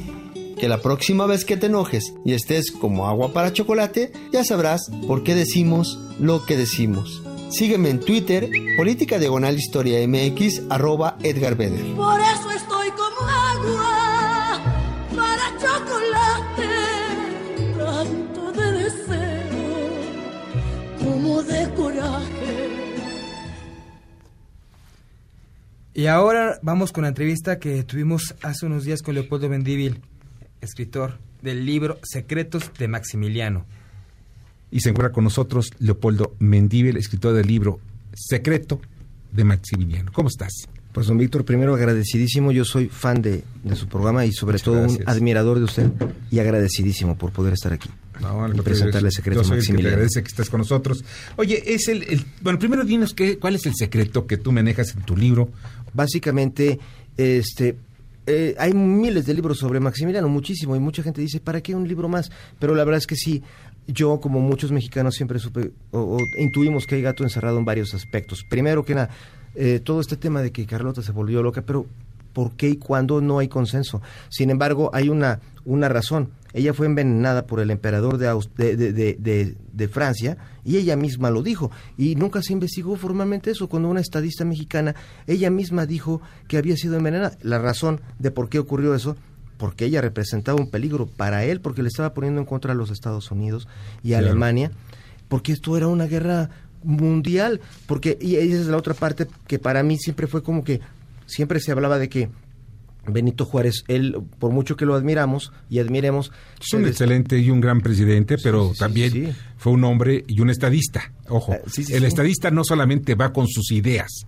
que la próxima vez que te enojes y estés como agua para chocolate, ya sabrás por qué decimos lo que decimos. Sígueme en Twitter, Política Diagonal Historia MX, arroba Edgar Beder. Por eso estoy como agua para chocolate, tanto de deseo como de coraje. Y ahora vamos con la entrevista que tuvimos hace unos días con Leopoldo Mendívil, escritor del libro Secretos de Maximiliano. Y se encuentra con nosotros Leopoldo Mendívil, escritor del libro Secreto de Maximiliano. ¿Cómo estás? Pues don Víctor, primero agradecidísimo, yo soy fan de, de su programa y sobre Muchas todo gracias. un admirador de usted y agradecidísimo por poder estar aquí. No, y presentarle yo- Secreto yo soy el que te Maximiliano. agradece que estés con nosotros. Oye, es el, el- bueno, primero dinos qué, cuál es el secreto que tú manejas en tu libro. Básicamente, este, eh, hay miles de libros sobre Maximiliano, muchísimo, y mucha gente dice, ¿para qué un libro más? Pero la verdad es que sí, yo como muchos mexicanos siempre supe o, intuimos que hay gato encerrado en varios aspectos. Primero que nada, eh, todo este tema de que Carlota se volvió loca, pero ¿por qué y cuándo no hay consenso? Sin embargo, hay una, una razón. Ella fue envenenada por el emperador de, Aus- de, de- de- de- de Francia y ella misma lo dijo. Y nunca se investigó formalmente eso. Cuando una estadista mexicana, ella misma dijo que había sido envenenada. La razón de por qué ocurrió eso, porque ella representaba un peligro para él, porque le estaba poniendo en contra a los Estados Unidos y Claro. Alemania, porque esto era una guerra mundial. Porque, y esa es la otra parte que para mí siempre fue como que, siempre se hablaba de que Benito Juárez, él, por mucho que lo admiramos y admiremos, Es un excelente y un gran presidente, pero también fue un hombre y un estadista. Ojo, sí, el estadista no solamente va con sus ideas,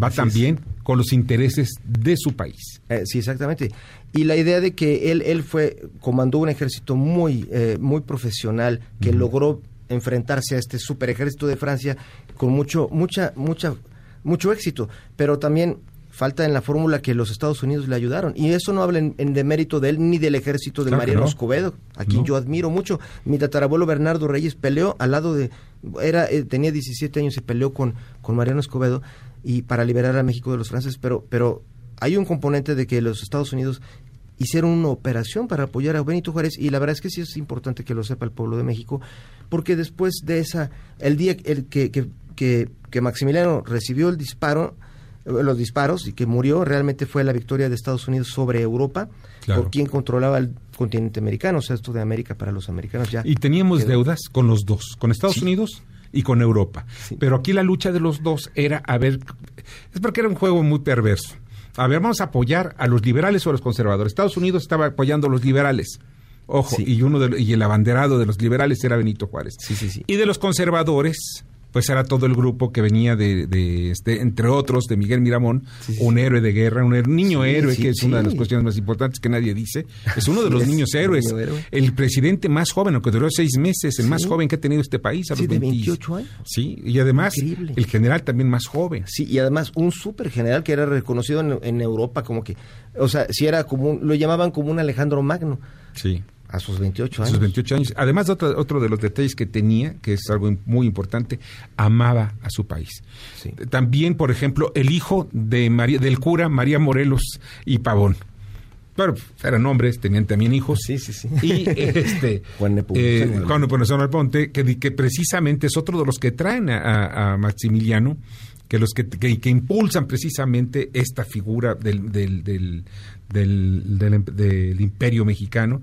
va Así también con los intereses de su país. Eh, sí, exactamente. Y la idea de que él, él fue, comandó un ejército muy, eh, muy profesional que logró enfrentarse a este super ejército de Francia con mucho, mucha, mucha, mucho éxito, pero también falta en la fórmula que los Estados Unidos le ayudaron. Y eso no habla en, en demérito de él ni del ejército de Claro Mariano no. Escobedo, a quien No. yo admiro mucho. Mi tatarabuelo Bernardo Reyes peleó al lado de, era, eh, tenía 17 años y peleó con, con Mariano Escobedo y para liberar a México de los franceses, pero, pero hay un componente de que los Estados Unidos hicieron una operación para apoyar a Benito Juárez y la verdad es que sí es importante que lo sepa el pueblo de México porque después de esa el día el que, que, que, que Maximiliano recibió el disparo eh, los disparos y que murió realmente fue la victoria de Estados Unidos sobre Europa Claro. por quien controlaba el continente americano, o sea, esto de América para los americanos ya. Y teníamos quedó. deudas con los dos, con Estados Unidos y con Europa. Pero aquí la lucha de los dos era, a ver, es porque era un juego muy perverso. A ver, vamos a apoyar a los liberales o a los conservadores. Estados Unidos estaba apoyando a los liberales. Ojo, y uno de, y el abanderado de los liberales era Benito Juárez. Y de los conservadores, pues era todo el grupo que venía de, de este, entre otros, de Miguel Miramón, un héroe de guerra, un, niño héroe, que es una de las cuestiones más importantes que nadie dice. Es uno de los niños héroes. niño héroe. El presidente más joven, aunque duró seis meses, el más joven que ha tenido este país, a los de 20 28 años. Sí, y además Increíble. el general también más joven. Sí, y además un súper general que era reconocido en, en Europa como que, o sea, si era como, un- lo llamaban como un Alejandro Magno. Sí. A sus 28 a años. sus 28 años. Además, otro, otro de los detalles que tenía, que es algo muy importante, amaba a su país. También, por ejemplo, el hijo de María, del cura María Morelos y Pavón. Pero eran hombres, tenían también hijos. Sí, sí, sí. Y este Juan Nepomuceno. eh, Alponte, que, que precisamente es otro de los que traen a, a- a Maximiliano, que los que, que- que impulsan precisamente esta figura del, del, del, del imperio mexicano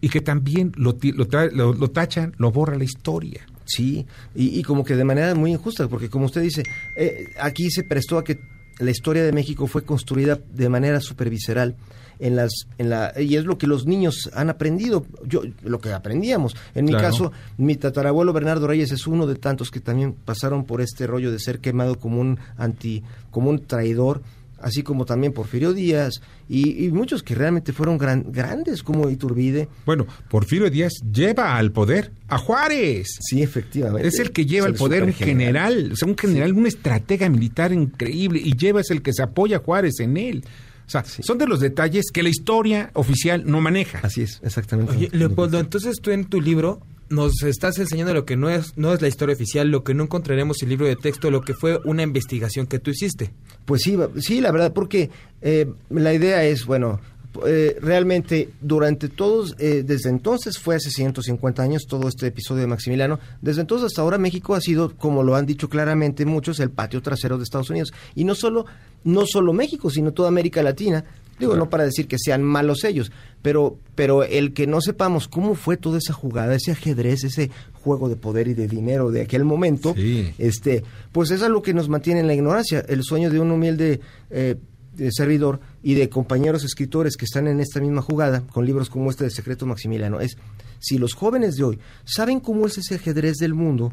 y que también lo, lo, trae- lo- lo tachan, lo borra la historia. Sí, y, y como que de manera muy injusta, porque como usted dice, eh, aquí se prestó a que la historia de México fue construida de manera supervisceral en las en la y es lo que los niños han aprendido yo lo que aprendíamos en mi Claro. caso mi tatarabuelo Bernardo Reyes es uno de tantos que también pasaron por este rollo de ser quemado como un anti como un traidor así como también Porfirio Díaz y, y muchos que realmente fueron gran- grandes como Iturbide Bueno, Porfirio Díaz lleva al poder a Juárez. Sí, efectivamente. Es el que lleva al el poder un supergeneral. general, o sea, un general, un estratega militar increíble, y lleva es el que se apoya a Juárez en él. O sea, son de los detalles que la historia oficial no maneja. Así es, exactamente. Oye, Leopoldo, entonces tú en tu libro nos estás enseñando lo que no es, no es la historia oficial, lo que no encontraremos en el libro de texto, lo que fue una investigación que tú hiciste. Pues sí, sí, la verdad, porque eh, la idea es, bueno, eh, realmente durante todos, eh, desde entonces fue hace 150 años todo este episodio de Maximiliano, desde entonces hasta ahora México ha sido, como lo han dicho claramente muchos, el patio trasero de Estados Unidos. Y no solo, no solo México, sino toda América Latina. Digo, no para decir que sean malos ellos, pero, pero el que no sepamos cómo fue toda esa jugada, ese ajedrez, ese juego de poder y de dinero de aquel momento, este, pues es algo que nos mantiene en la ignorancia. El sueño de un humilde eh, de servidor y de compañeros escritores que están en esta misma jugada, con libros como este de Secreto Maximiliano, es si los jóvenes de hoy saben cómo es ese ajedrez del mundo,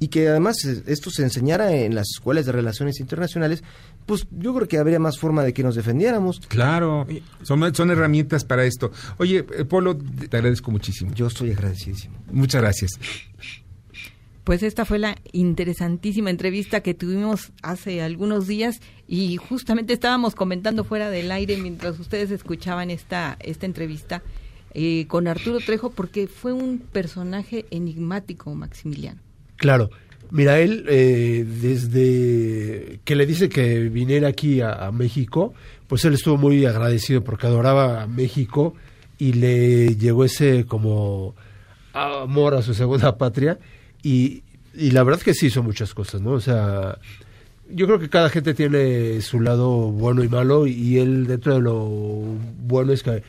y que además eh, esto se enseñara en las escuelas de relaciones internacionales, pues yo creo que habría más forma de que nos defendiéramos. Claro, son, son herramientas para esto. Oye, eh, Polo, te agradezco muchísimo. Yo estoy agradecidísimo. Muchas gracias. Pues esta fue la interesantísima entrevista que tuvimos hace algunos días y justamente estábamos comentando fuera del aire mientras ustedes escuchaban esta, esta entrevista eh, con Arturo Trejo porque fue un personaje enigmático, Maximiliano. Claro. Mira, él eh, desde que le dice que viniera aquí a, México, pues él estuvo muy agradecido porque adoraba a México y le llegó ese como amor a su segunda patria y, y la verdad que sí hizo muchas cosas, ¿no? O sea, yo creo que cada gente tiene su lado bueno y malo y él dentro de lo bueno es que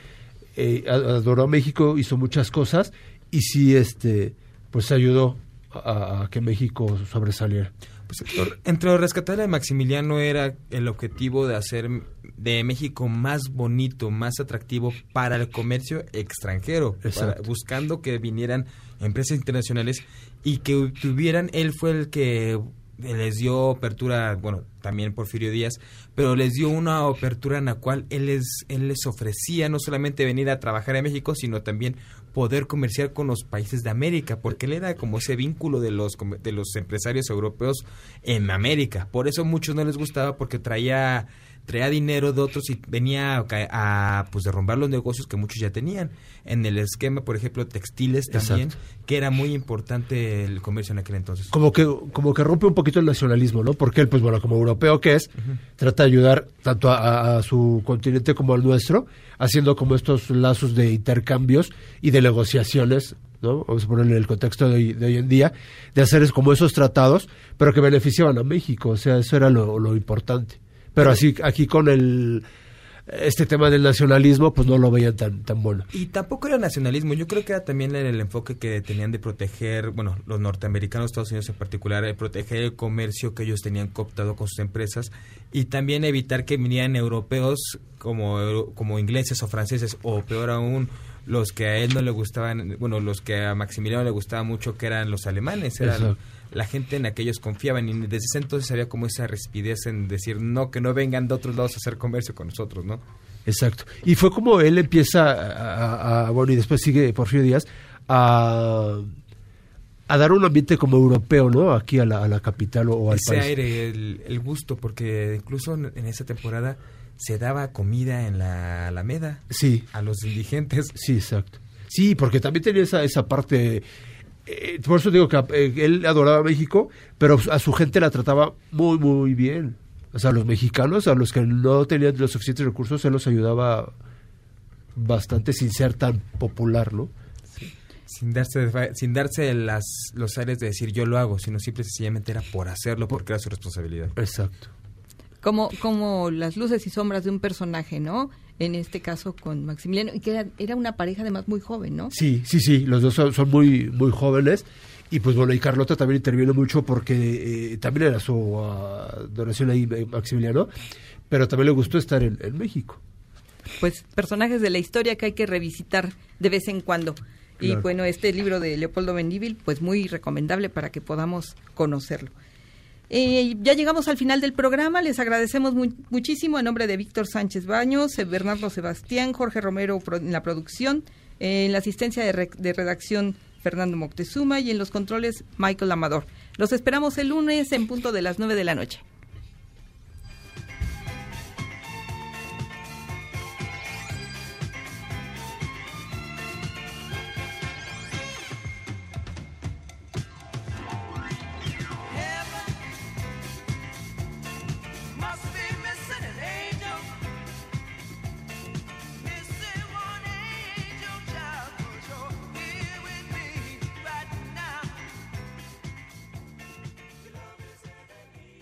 eh, adoró a México, hizo muchas cosas y sí, este, pues ayudó a, a que México sobresaliera. Pues, entre lo rescatable de Maximiliano era el objetivo de hacer de México más bonito, más atractivo para el comercio extranjero, para- buscando que vinieran empresas internacionales y que tuvieran, él fue el que les dio apertura, bueno, también Porfirio Díaz, pero les dio una apertura en la cual él les, él les ofrecía no solamente venir a trabajar en México, sino también poder comerciar con los países de América, porque él era como ese vínculo de los, de los empresarios europeos en América. Por eso a muchos no les gustaba, porque traía traía dinero de otros y venía a, a, pues derrumbar los negocios que muchos ya tenían. En el esquema, por ejemplo, textiles también, Exacto. que era muy importante el comercio en aquel entonces. Como que, como que rompe un poquito el nacionalismo, ¿no? Porque él, pues bueno, como europeo que es, trata de ayudar tanto a, a su continente como al nuestro, haciendo como estos lazos de intercambios y de negociaciones, ¿no? Vamos a ponerle en el contexto de hoy, de hoy en día, de hacer es como esos tratados, pero que beneficiaban a México, o sea, eso era lo, lo importante. Pero así, aquí con el este tema del nacionalismo, pues no lo veían tan, tan bueno. Y tampoco era nacionalismo, yo creo que era también el, el enfoque que tenían de proteger, bueno, los norteamericanos, Estados Unidos en particular, de proteger el comercio que ellos tenían cooptado con sus empresas y también evitar que vinieran europeos como, como ingleses o franceses o peor aún los que a él no le gustaban, bueno, los que a Maximiliano le gustaba mucho que eran los alemanes, eran Exacto. La gente en aquellos confiaban y desde ese entonces había como esa rispidez en decir no, que no vengan de otros lados a hacer comercio con nosotros, ¿no? Exacto. Y fue como él empieza a, a- bueno, y después sigue Porfirio Díaz, a, a dar un ambiente como europeo, ¿no? Aquí a la, a la capital o, o al Ese país. aire, el, el gusto, porque incluso en, en esa temporada se daba comida en la Alameda Sí. a los indigentes. Sí, exacto. Sí, porque también tenía esa, esa parte... eh, por eso digo que eh, él adoraba a México, pero a su gente la trataba muy, muy bien. O sea, a los mexicanos, a los que no tenían los suficientes recursos, él los ayudaba bastante sin ser tan popular, ¿no? Sin darse, sin darse las, los aires de decir yo lo hago, sino simple y sencillamente era por hacerlo, porque era su responsabilidad. Exacto. Como, como las luces y sombras de un personaje, ¿no? En este caso con Maximiliano, y que era, era una pareja además muy joven, ¿no? Sí, sí, sí, los dos son, son muy, muy jóvenes. Y pues bueno, y Carlota también interviene mucho porque eh, también era su ah, donación ahí, eh, Maximiliano, pero también le gustó estar en, en México. Pues personajes de la historia que hay que revisitar de vez en cuando. Y bueno, este libro de Leopoldo Mendívil, pues muy recomendable para que podamos conocerlo. Eh, ya llegamos al final del programa. Les agradecemos muchísimo en nombre de Víctor Sánchez Baños, eh, Bernardo Sebastián, Jorge Romero en la producción, eh, en la asistencia de, re- de redacción Fernando Moctezuma y en los controles Michael Amador. Los esperamos el lunes en punto de las 9 de la noche.